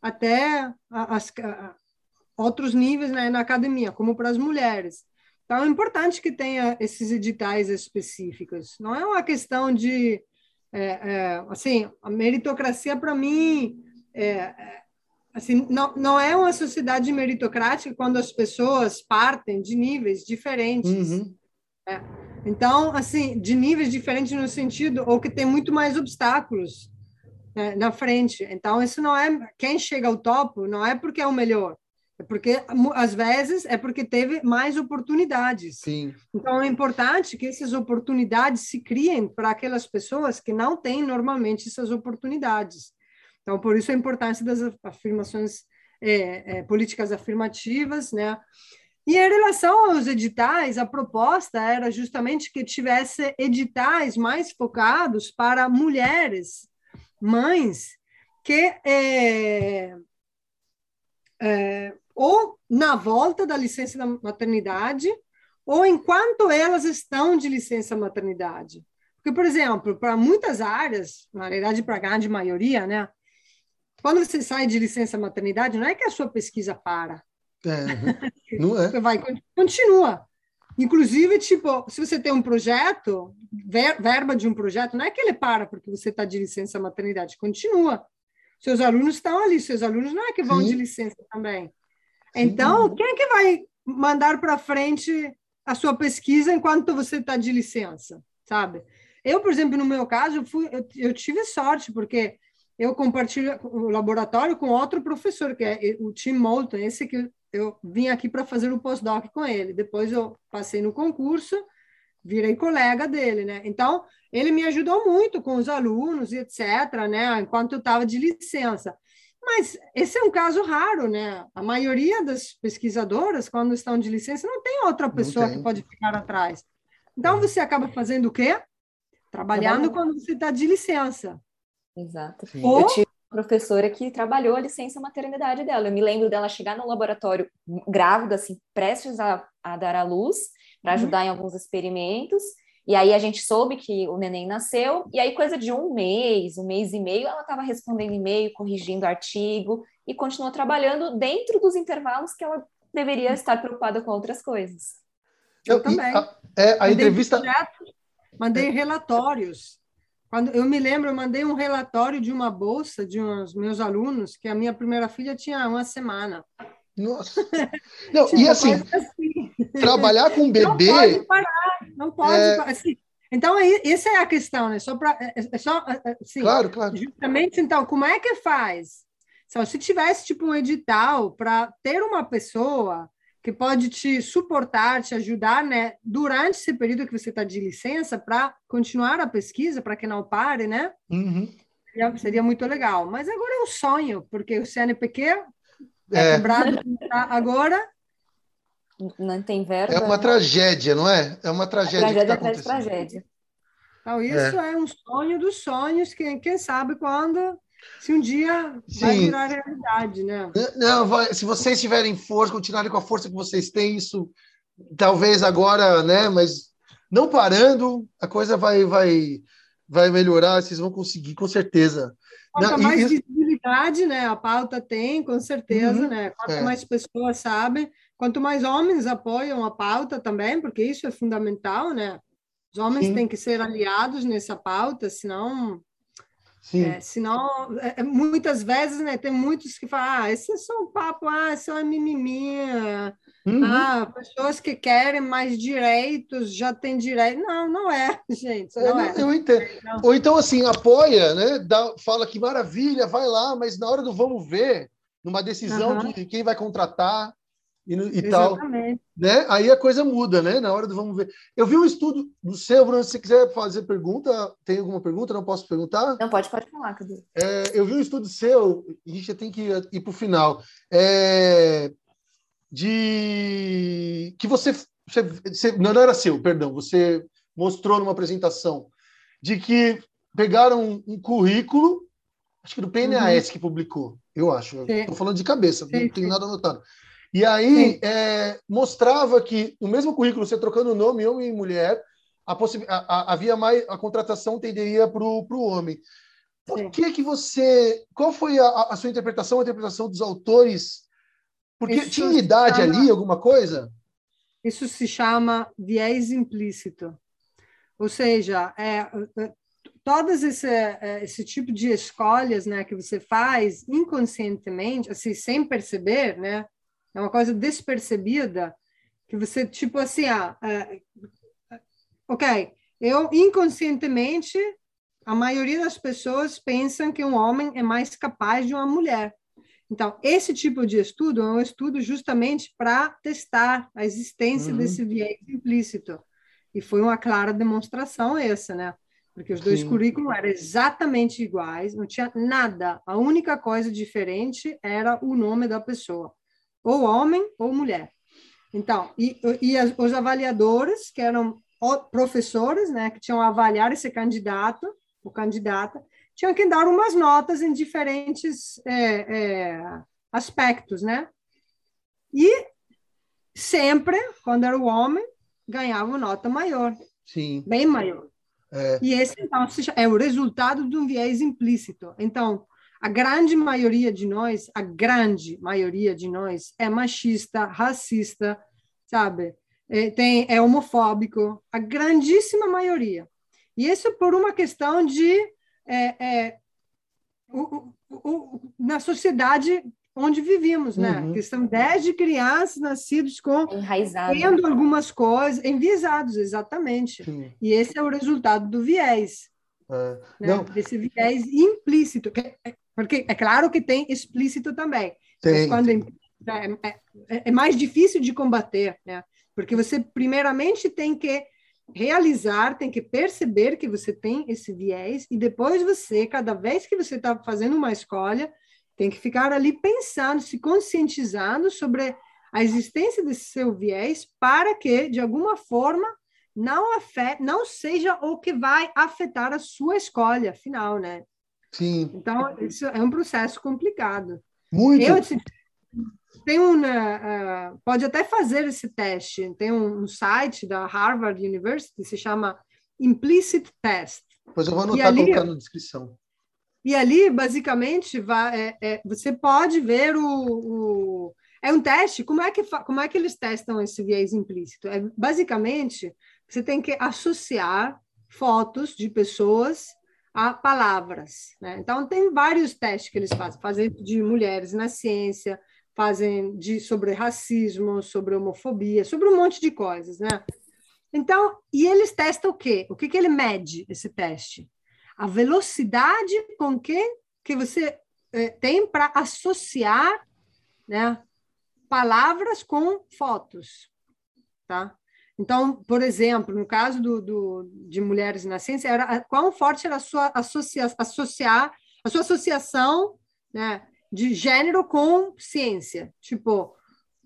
até as, a, outros níveis né, na academia, como para as mulheres. Então, é importante que tenha esses editais específicos. Não é uma questão de... É, é, assim, a meritocracia, para mim, é, Assim, não, não é uma sociedade meritocrática quando as pessoas partem de níveis diferentes. Uhum. É. Então, assim, de níveis diferentes no sentido, ou que tem muito mais obstáculos né, na frente. Então, isso não é quem chega ao topo, não é porque é o melhor, é porque às vezes é porque teve mais oportunidades. Sim. Então, é importante que essas oportunidades se criem para aquelas pessoas que não têm normalmente essas oportunidades. Então, por isso a importância das afirmações, é, é, políticas afirmativas, né? E em relação aos editais, a proposta era justamente que tivesse editais mais focados para mulheres, mães, que é, é, ou na volta da licença da maternidade, ou enquanto elas estão de licença maternidade. Porque, por exemplo, para muitas áreas, na verdade, para a grande maioria, né, quando você sai de licença maternidade, não é que a sua pesquisa para. É, não é. vai, continua. Inclusive, tipo, se você tem um projeto, ver, verba de um projeto, não é que ele para porque você está de licença maternidade, continua. Seus alunos estão ali, seus alunos não é que vão Sim. de licença também. Então, Sim. quem é que vai mandar para frente a sua pesquisa enquanto você está de licença, sabe? Eu, por exemplo, no meu caso, eu, fui, eu, eu tive sorte, porque eu compartilho o laboratório com outro professor, que é o Tim Moulton, esse que eu vim aqui para fazer o pós-doc com ele. Depois eu passei no concurso, virei colega dele, né? Então, ele me ajudou muito com os alunos e etc, né? Enquanto eu estava de licença. Mas esse é um caso raro, né? A maioria das pesquisadoras, quando estão de licença, não tem outra pessoa tem. que pode ficar atrás. Então, você acaba fazendo o quê? Trabalhando quando você está de licença. Exato. Ou... Eu tive uma professora que trabalhou a licença maternidade dela. Eu me lembro dela chegar no laboratório grávida, assim, prestes a, a dar à luz, para uhum. ajudar uhum. em alguns experimentos. E aí a gente soube que o neném nasceu, e aí coisa de um mês, um mês e meio, ela estava respondendo e-mail, corrigindo artigo, e continuou trabalhando dentro dos intervalos que ela deveria estar preocupada com outras coisas. Eu, eu também. A, é, a mandei entrevista... Projetos, mandei relatórios quando eu me lembro, eu mandei um relatório de uma bolsa de uns meus alunos, que a minha primeira filha tinha uma semana. Nossa. Não, tipo, e assim, assim, trabalhar com bebê. Não pode parar, não pode é... parar. Assim, então, essa é a questão, né? Só para. É, é só, assim, claro, claro. Justamente, então, como é que faz? Se tivesse tipo um edital para ter uma pessoa que pode te suportar, te ajudar, né, durante esse período que você está de licença, para continuar a pesquisa, para que não pare, né? Uhum. Seria, seria, muito legal. Mas agora é um sonho, porque o CNPq é, é. cobrado agora. Não tem verba. É uma tragédia, não é? É uma tragédia. É tragédia tá atrás tragédia. Então, isso é. é. um sonho dos sonhos, que quem sabe quando se um dia Sim. vai virar realidade, né? Não, vai, se vocês tiverem força, continuarem com a força que vocês têm, isso talvez agora, né? Mas não parando, a coisa vai, vai, vai melhorar, vocês vão conseguir, com certeza. Não, mais visibilidade, né? A pauta tem, com certeza, uhum, né? Quanto é. mais pessoas sabem, quanto mais homens apoiam a pauta também, porque isso é fundamental, né? Os homens Sim. têm que ser aliados nessa pauta, senão Sim. É, senão, é, é, muitas vezes, né, tem muitos que falam, ah, esse é só um papo, ah, isso é mimimi, uhum. ah, pessoas que querem mais direitos já têm direito. Não, não é, gente, não é. Eu entendo. Não. Ou então, assim, apoia, né, dá, fala que maravilha, vai lá, mas na hora do vamos ver, numa decisão uhum. de quem vai contratar, e, e tal. Né? Aí a coisa muda, né? Na hora do vamos ver. Eu vi um estudo do seu, Bruno, se você quiser fazer pergunta, tem alguma pergunta? Não posso perguntar? Não, pode, pode falar, Cadu. É, eu vi um estudo seu, a gente já tem que ir para o final, é, de que você, você, você, Não era seu, perdão, você mostrou numa apresentação de que pegaram um, um currículo, acho que do PNAS uhum. que publicou, eu acho. Estou falando de cabeça, sim, não tenho sim. nada anotado e aí é, mostrava que no mesmo currículo, você trocando o nome homem e mulher, a a, a, havia mais a contratação tenderia para o homem. Por Sim. que que você? Qual foi a, a, sua interpretação, a interpretação dos autores? Porque Isso tinha idade chama, ali, alguma coisa? Isso se chama viés implícito. Ou seja, é, é todas esse, é, esse tipo de escolhas né, que você faz inconscientemente, assim, sem perceber, né, é uma coisa despercebida que você, tipo assim, ah, é, ok, eu inconscientemente, a maioria das pessoas pensam que um homem é mais capaz de uma mulher. Então, esse tipo de estudo é um estudo justamente para testar a existência uhum. desse viés implícito. E foi uma clara demonstração essa, né? Porque os dois Sim. currículos eram exatamente iguais, não tinha nada. A única coisa diferente era o nome da pessoa ou homem ou mulher. Então, e, e os avaliadores, que eram professores, né, que tinham a avaliar esse candidato, o candidata, tinham que dar umas notas em diferentes é, é, aspectos, né? E sempre, quando era o homem, ganhava nota maior. Sim. Bem maior. É. E esse, então, é o resultado de um viés implícito. Então, a grande maioria de nós, a grande maioria de nós é machista, racista, sabe? É, tem, é homofóbico, a grandíssima maioria. E isso por uma questão de. É, é, o, o, o, na sociedade onde vivíamos, né? Uhum. Que são desde crianças nascidos com enraizados, tendo algumas coisas enviesados, exatamente. Sim. E esse é o resultado do viés, é. né? Não. desse viés implícito, é, porque é claro que tem explícito também. Tem. quando é, é, é, é mais difícil de combater, né? Porque você primeiramente tem que realizar, tem que perceber que você tem esse viés e depois você, cada vez que você está fazendo uma escolha, tem que ficar ali pensando, se conscientizando sobre a existência desse seu viés para que, de alguma forma, não afete, não seja o que vai afetar a sua escolha final, né? Sim. Então, isso é um processo complicado. Muito. Eu, tem um, uh, pode até fazer esse teste. Tem um, um, site da Harvard University se chama Implicit Test. Pois eu vou anotar ali, colocar na descrição. E ali, basicamente, vai, é, é, você pode ver o, o, É um teste. Como é, que, como é que eles testam esse viés implícito? É, basicamente, você tem que associar fotos de pessoas a palavras. Né? Então, tem vários testes que eles fazem. Fazem de mulheres na ciência, fazem de, sobre racismo, sobre homofobia, sobre um monte de coisas, né? Então, e eles testam o quê? O que, que ele mede, esse teste? A velocidade com que, que você eh, tem para associar né, palavras com fotos, tá? Então, por exemplo, no caso do, do, de mulheres na ciência, era quão forte era a sua associa, associar a sua associação, né, de gênero com ciência. Tipo,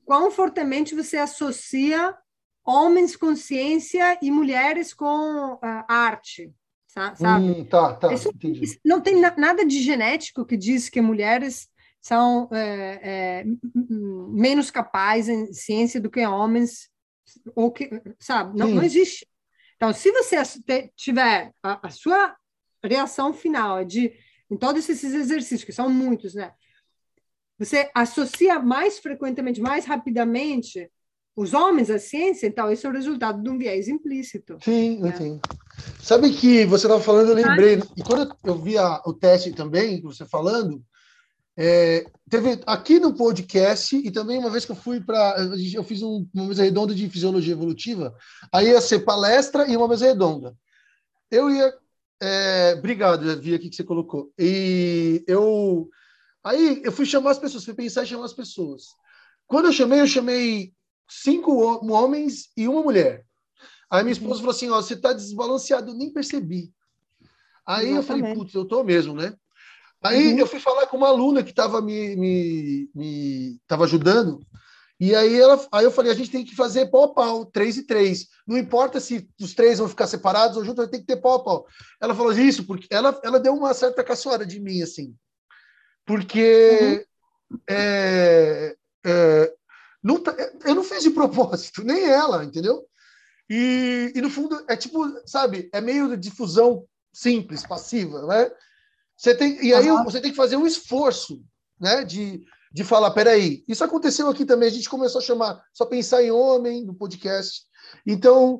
quão fortemente você associa homens com ciência e mulheres com uh, arte, sabe? Hum, tá, tá, isso, isso não tem na, nada de genético que diz que mulheres são é, é, menos capazes em ciência do que homens, ou que, sabe? Não, não existe. Então, se você tiver a, a sua reação final é de em todos esses exercícios, que são muitos, né? Você associa mais frequentemente, mais rapidamente os homens à ciência, então esse é o resultado de um viés implícito. Sim, né? sim. Sabe que você estava falando, eu lembrei, e quando eu vi a, o teste também, você falando, é, teve aqui no podcast, e também uma vez que eu fui para. Eu fiz um, uma mesa redonda de fisiologia evolutiva, aí ia ser palestra e uma mesa redonda. Eu ia. É, obrigado, já vi aqui que você colocou. E eu Aí eu fui chamar as pessoas, fui pensar em chamar as pessoas. Quando eu chamei, eu chamei cinco homens e uma mulher. Aí minha esposa falou assim: Ó, você está desbalanceado, eu nem percebi. Aí Exatamente. eu falei: Putz, eu tô mesmo, né? Aí uhum. eu fui falar com uma aluna que estava me, me, me tava ajudando. E aí, ela, aí eu falei: a gente tem que fazer pau a pau, três e três. Não importa se os três vão ficar separados ou juntos, ter que ter pau a pau. Ela falou isso, porque ela, ela deu uma certa caçoada de mim, assim porque uhum. é, é, não tá, eu não fiz de propósito, nem ela, entendeu? E, e no fundo é tipo, sabe, é meio de difusão simples, passiva, né? Você tem, e aí uhum. você tem que fazer um esforço, né, de, de falar, peraí, isso aconteceu aqui também, a gente começou a chamar, só pensar em homem no podcast. Então,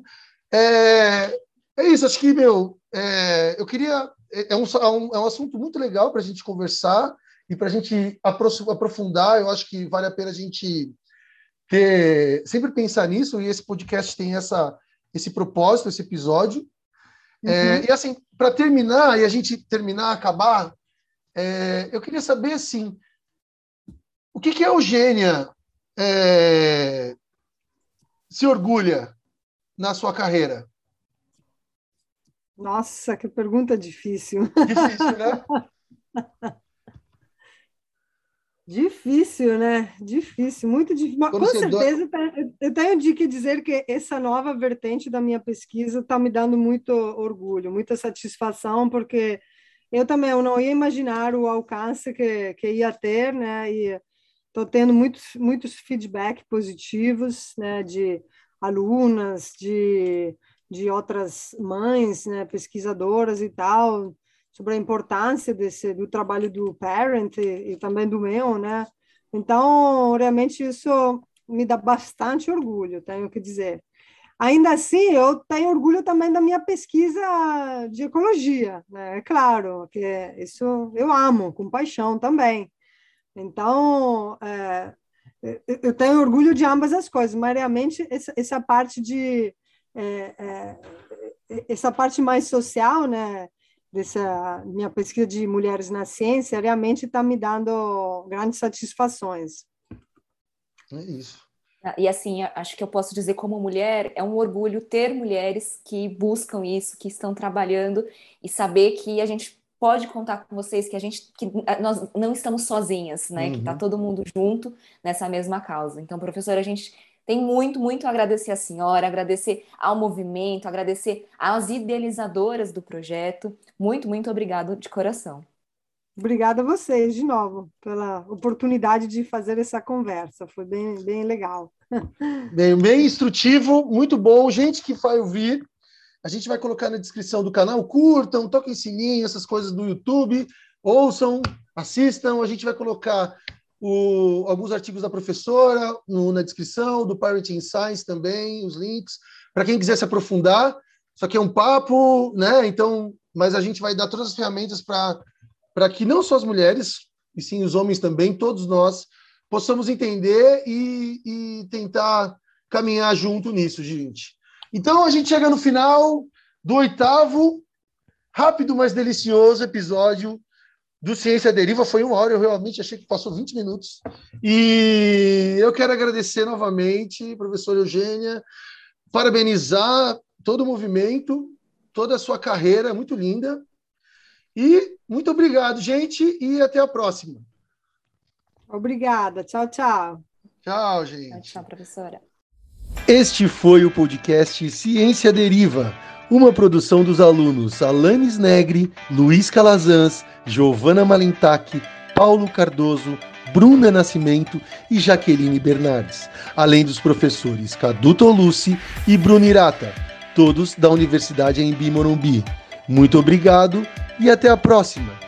é, é isso, acho que, meu, é, eu queria, é, é um, é um, é um assunto muito legal para a gente conversar, e para a gente aprofundar, eu acho que vale a pena a gente ter, sempre pensar nisso, e esse podcast tem essa, esse propósito, esse episódio. É, uhum. É, e assim, para terminar, e a gente terminar, acabar, é, eu queria saber assim, o que, que a Eugênia é, se orgulha na sua carreira? Nossa, que pergunta difícil. Difícil, né? Difícil, né? Difícil, muito difícil. Com certeza, eu tenho de que dizer que essa nova vertente da minha pesquisa está me dando muito orgulho, muita satisfação, porque eu também eu não ia imaginar o alcance que, que ia ter, né? E estou tendo muitos, muitos feedback positivos, né? De alunas, de, de outras mães, né? Pesquisadoras e tal, sobre a importância desse do trabalho do parent e, e, também do meu, né? Então, realmente isso me dá bastante orgulho, tenho que dizer. Ainda assim, eu tenho orgulho também da minha pesquisa de ecologia, né? É claro que isso eu amo com paixão também. Então, é, eu tenho orgulho de ambas as coisas, mas realmente essa, essa parte de é, é, essa parte mais social, né, dessa minha pesquisa de mulheres na ciência, realmente está me dando grandes satisfações. É isso. Ah, e assim, acho que eu posso dizer como mulher, é um orgulho ter mulheres que buscam isso, que estão trabalhando e saber que a gente pode contar com vocês, que a gente que nós não estamos sozinhas, né? Uhum. Que está todo mundo junto nessa mesma causa. Então, professora, a gente tem muito, muito a agradecer à senhora, agradecer ao movimento, agradecer às idealizadoras do projeto. Muito, muito obrigado de coração. Obrigada a vocês de novo pela oportunidade de fazer essa conversa. Foi bem, bem legal. Bem, bem instrutivo, muito bom. Gente que vai ouvir, a gente vai colocar na descrição do canal. Curtam, toquem sininho, essas coisas do YouTube. Ouçam, assistam. A gente vai colocar o, alguns artigos da professora no, na descrição, do Parenting Science também, os links, para quem quiser se aprofundar. Isso aqui é um papo, né? Então, mas a gente vai dar todas as ferramentas para que não só as mulheres, e sim os homens também, todos nós, possamos entender e, e tentar caminhar junto nisso, gente. Então a gente chega no final do oitavo, rápido, mas delicioso episódio do Ciência Deriva. Foi uma hora, eu realmente achei que passou 20 minutos. E eu quero agradecer novamente, professora Eugênia, parabenizar todo o movimento, toda a sua carreira, muito linda. E muito obrigado, gente, e até a próxima. Obrigada. Tchau, tchau. Tchau, gente. Tchau, tchau, professora. Este foi o podcast Ciência Deriva, uma produção dos alunos Alanis Negri, Luiz Calazans, Giovana Malentac, Paulo Cardoso, Bruna Nascimento e Jaqueline Bernardes, além dos professores Cadu Tolucci e Bruno Irata, todos da Universidade Embi Morumbi. Muito obrigado e até a próxima!